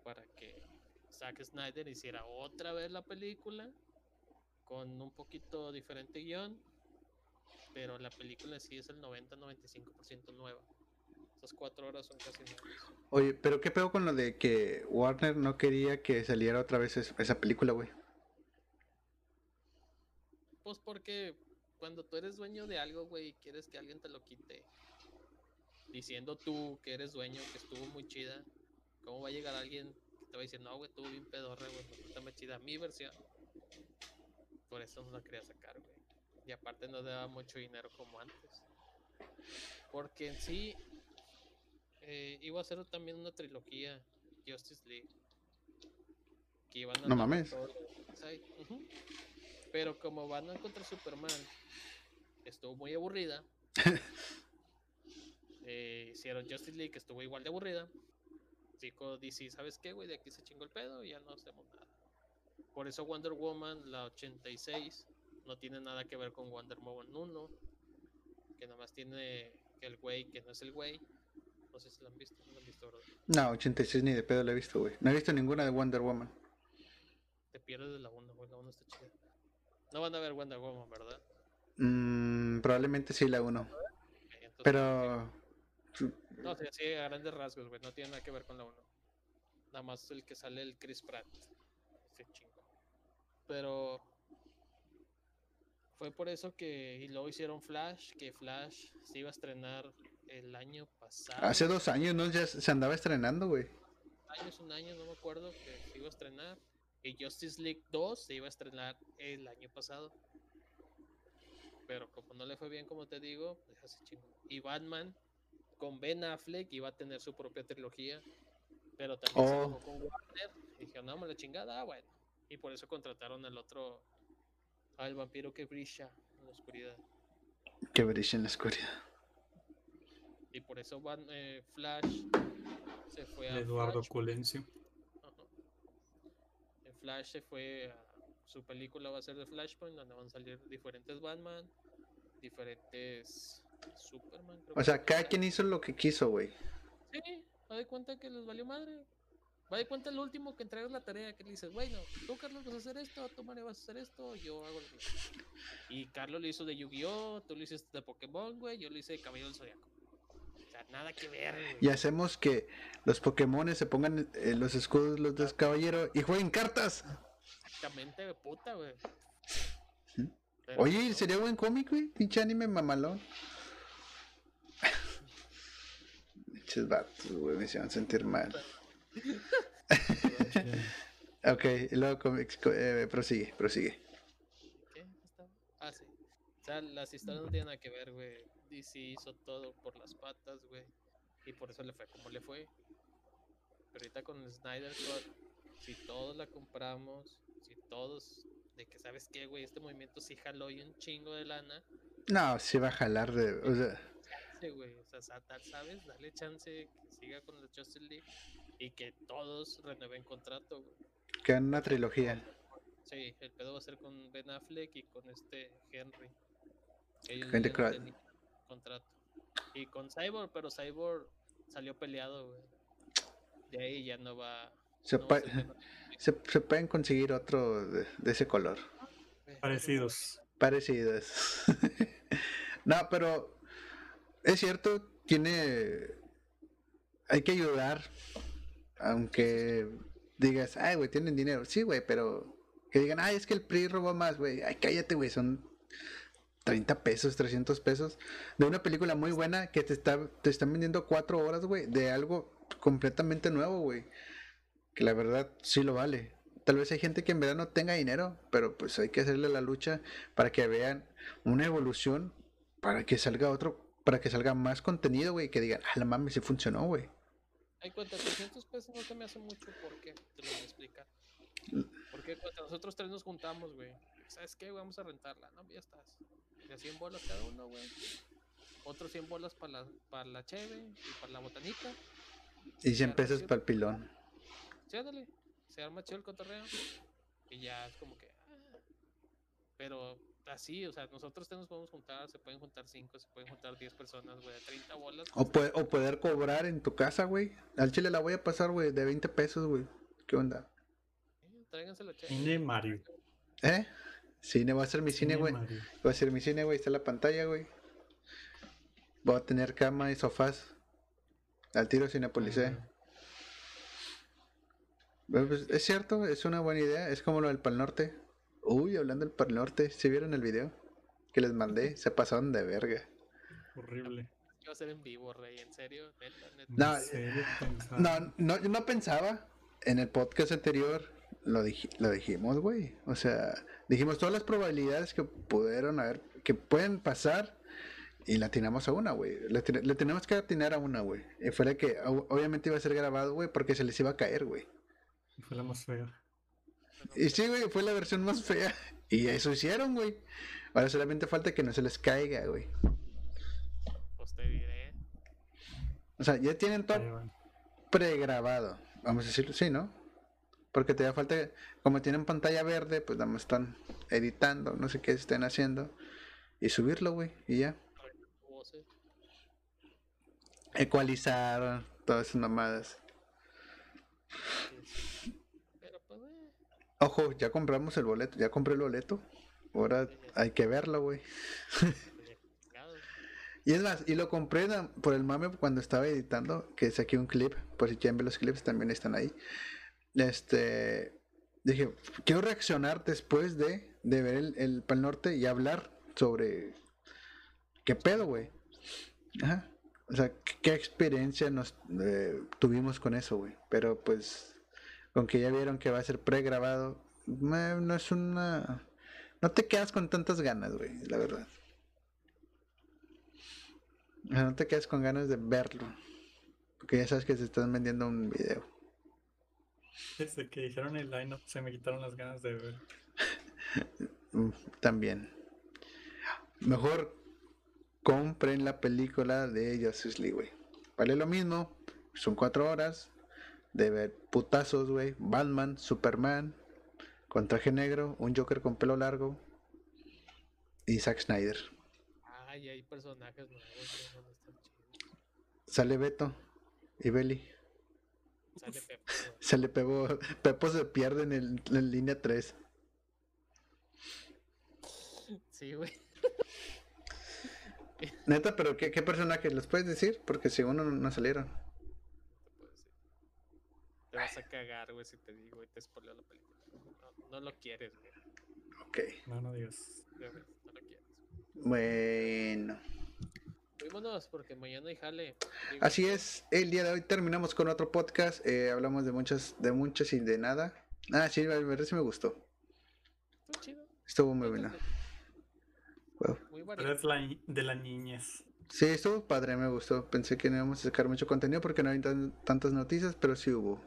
para que Zack Snyder hiciera otra vez la película con un poquito diferente guion, pero la película sí es el 90-95% nueva. Esas cuatro horas son casi nuevas. oye, pero ¿qué pedo con lo de que Warner no quería que saliera otra vez es- esa película, güey? Pues porque cuando tú eres dueño de algo, güey, quieres que alguien te lo quite. Diciendo tú que eres dueño, que estuvo muy chida. ¿Cómo va a llegar alguien te va a decir, no, güey, estuvo bien pedorre, güey, porque está más chida mi versión? Por eso no la quería sacar, güey. Y aparte no daba mucho dinero como antes. Porque en sí eh, iba a ser también una trilogía Justice League. Que iban a No mames. todo. Pero como Batman contra Superman estuvo muy aburrida, <laughs> eh, hicieron Justice League que estuvo igual de aburrida. Dijo DC, ¿sabes qué, güey? De aquí se chingó el pedo y ya no hacemos nada. Por eso Wonder Woman, la 86, no tiene nada que ver con Wonder Woman 1. Que nada más tiene que el güey que no es el güey. No sé si lo han visto, no lo han visto, ¿verdad? No, 86 ni de pedo la he visto, güey. No he visto ninguna de Wonder Woman. Te pierdes de la 1, güey, la 1 está chida. No van a ver Wonder Woman, ¿verdad? Mm, probablemente sí la uno. Ok, entonces, Pero... No, sí, sí, a grandes rasgos, güey, no tiene nada que ver con la 1. Nada más el que sale el Chris Pratt. Ese chingo. Pero fue por eso que y luego hicieron Flash, que Flash se iba a estrenar el año pasado. Hace dos años, ¿no? Ya se andaba estrenando, güey. años, un año, no me acuerdo, que se iba a estrenar. Y Justice League 2 se iba a estrenar el año pasado. Pero como no le fue bien, como te digo, pues así chingo. Y Batman con Ben Affleck iba a tener su propia trilogía. Pero también se Oh. enojó con Warner. Y dijeron, no, me la chingada, ah, bueno. Y por eso contrataron al otro, al vampiro que brilla en la oscuridad. Que brilla en la oscuridad. Y por eso Bat- eh, Flash se fue a Eduardo Flash. Colencio. Flash se fue a su película va a ser de Flashpoint, donde van a salir diferentes Batman, diferentes Superman. creo O que sea, cada quien hizo lo que quiso, güey. Sí, va de cuenta que les valió madre. Va de cuenta el último que entregas la tarea que le dices, bueno, tú Carlos vas a hacer esto, tú Mario vas a hacer esto, yo hago lo mismo. Y Carlos lo hizo de Yu-Gi-Oh, tú lo hiciste de Pokémon, güey, yo lo hice de Caballero del Zodiaco. O sea, nada que ver, güey. Y hacemos que los Pokémon se pongan eh, los escudos los dos caballeros y jueguen cartas. Exactamente, güey, puta, güey. Oye, no. sería buen cómic, güey. Pinche anime mamalón. Pinches vatos, güey, me hicieron sentir mal. <laughs> Ok, y luego eh, prosigue, prosigue. Ah, sí. O sea, las historias no tienen nada que ver, güey. DC hizo todo por las patas, güey. Y por eso le fue como le fue. Pero ahorita con el Snyder Cut, si todos la compramos, si todos, de que sabes qué, güey, este movimiento sí jaló y un chingo de lana, No, sí va a jalar de. O sea, sí, güey, o sea, ¿sabes? Dale chance que siga con la Justice League y que todos renueven contrato, güey. queda en una trilogía. Sí, el pedo va a ser con Ben Affleck y con este Henry. Ellos tenían contrato. Y con Cyborg, pero Cyborg salió peleado, güey. De ahí ya no va. Se, no va <laughs> se, se pueden conseguir otro de, de ese color. Parecidos. Parecidos. <laughs> no, pero es cierto, tiene. Hay que ayudar. Aunque digas, ay, güey, tienen dinero. Sí, güey, pero que digan, ay, es que el PRI robó más, güey. Ay, cállate, güey, son 30 pesos, 300 pesos de una película muy buena que te, está, te están vendiendo cuatro horas, güey, de algo completamente nuevo, güey. Que la verdad sí lo vale. Tal vez hay gente que en verdad no tenga dinero, pero pues hay que hacerle la lucha para que vean una evolución, para que salga otro, para que salga más contenido, güey, que digan, ah, la mames, sí funcionó, güey. Hay cuenta, 300 pesos no se me hace mucho, ¿por qué? Te lo voy a explicar. Porque cuando nosotros tres nos juntamos, güey, ¿sabes qué? Vamos a rentarla, ¿no? Ya estás. De 100 bolas cada uno, güey. Otros 100 bolas para la, para la cheve y para la botanita. Y 100 Ya, pesos para el pilón. Sí, ándale. Se arma chido el cotorreo. Y ya es como que. ah. Pero así, o sea, nosotros tres nos podemos juntar, se pueden juntar 5, se pueden juntar 10 personas, güey, de 30 bolas. O, pues, pue- o poder cobrar en tu casa, güey. Al chile la voy a pasar, güey, de 20 pesos, güey. ¿Qué onda? Tráiganse la. Cine Mario. ¿Eh? Cine, va a ser mi cine, güey. Va a ser mi cine, güey. Está la pantalla, güey. Voy a tener cama y sofás. Al tiro Cinepolicé. Ah, Bueno, pues, es cierto, es una buena idea. Es como lo del Pal Norte. Uy, hablando del Pal Norte. ¿Sí vieron el video? Que les mandé. Se pasaron de verga. Horrible. Iba a ser en vivo, rey, en serio, neta, neta. No, ¿En serio pensaba? No, no, yo no pensaba. En el podcast anterior lo, dij- lo dijimos, güey. O sea, dijimos todas las probabilidades que pudieron haber, que pueden pasar. Y la atinamos a una, güey. Le, ten- le tenemos que atinar a una, güey. Y fue la que obviamente iba a ser grabado, güey, porque se les iba a caer, güey. Y Fue la más fea. Y sí, güey, fue la versión más fea. Y eso hicieron, güey. Ahora solamente falta que no se les caiga, güey. Pues te diré. O sea, ya tienen todo pregrabado. Vamos a decirlo así, ¿no? Porque te da falta, como tienen pantalla verde, pues nada más están editando, no sé qué estén haciendo. Y subirlo, güey, y ya. Ecualizar, todas esas mamadas. Ojo, ya compramos el boleto, ya compré el boleto. Ahora hay que verlo, güey. Y es más, y lo compré por el mame cuando estaba editando, que saqué un clip, por si quieren ver los clips, también están ahí. Este, dije, quiero reaccionar después de, de ver el, el Pal Norte y hablar sobre qué pedo, güey. Ajá. O sea, qué experiencia nos eh, tuvimos con eso, güey. Pero pues, con que ya vieron que va a ser pregrabado, no es una... No te quedas con tantas ganas, güey, la verdad. No te quedas con ganas de verlo. Porque ya sabes que se están vendiendo un video. Desde que dijeron el line se me quitaron las ganas de ver. <laughs> Mm, También. Mejor compren la película de Justice League, güey. Vale lo mismo. Son cuatro horas de ver putazos, güey. Batman, Superman, con traje negro, un Joker con pelo largo y Zack Snyder. Ay, hay personajes nuevos, güey, no están chidos. Sale Beto y Belly. Sale güey. Se le pegó. Pepo se pierde en, el, en línea 3. Sí, güey. Neta, pero ¿qué, qué personaje los puedes decir? Porque según no, no salieron. Te vas a cagar, güey, si te digo y te spoileo la película. No, no lo quieres, güey. Ok. No, no digas. de verdad, No lo quieres. Bueno. Vámonos, porque mañana hay jale. Digo, Así es, el día de hoy terminamos con otro podcast. eh, hablamos de muchas, de muchas y de nada. Ah, sí, la verdad sí me gustó. Estuvo chido. Estuvo muy buena. Wow. Muy Pero es la, de la niñez. Sí, estuvo padre, me gustó. Pensé que no íbamos a sacar mucho contenido porque no hay tan- tantas noticias, pero sí hubo.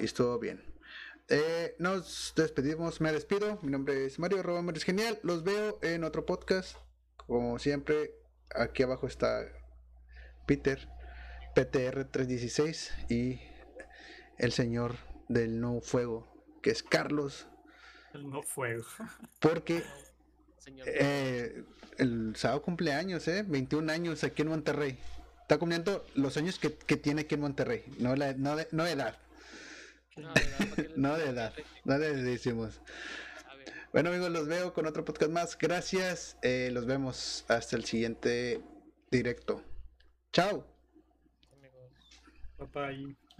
Y estuvo bien. Eh, nos despedimos, me despido. Mi nombre es Mario arroba Mario es Genial. Los veo en otro podcast. Como siempre, aquí abajo está Peter, PTR316 y el señor del no fuego, que es Carlos. El no fuego. <laughs> Porque eh, el sábado cumpleaños, ¿eh? 21 años aquí en Monterrey. Está cumpliendo los años que, que tiene aquí en Monterrey, no, la, no, de, no de edad, <laughs> No, de edad, ¿para qué le- no de edad, no le decimos. Bueno amigos, los veo con otro podcast más. Gracias, eh, los vemos hasta el siguiente directo. Chao.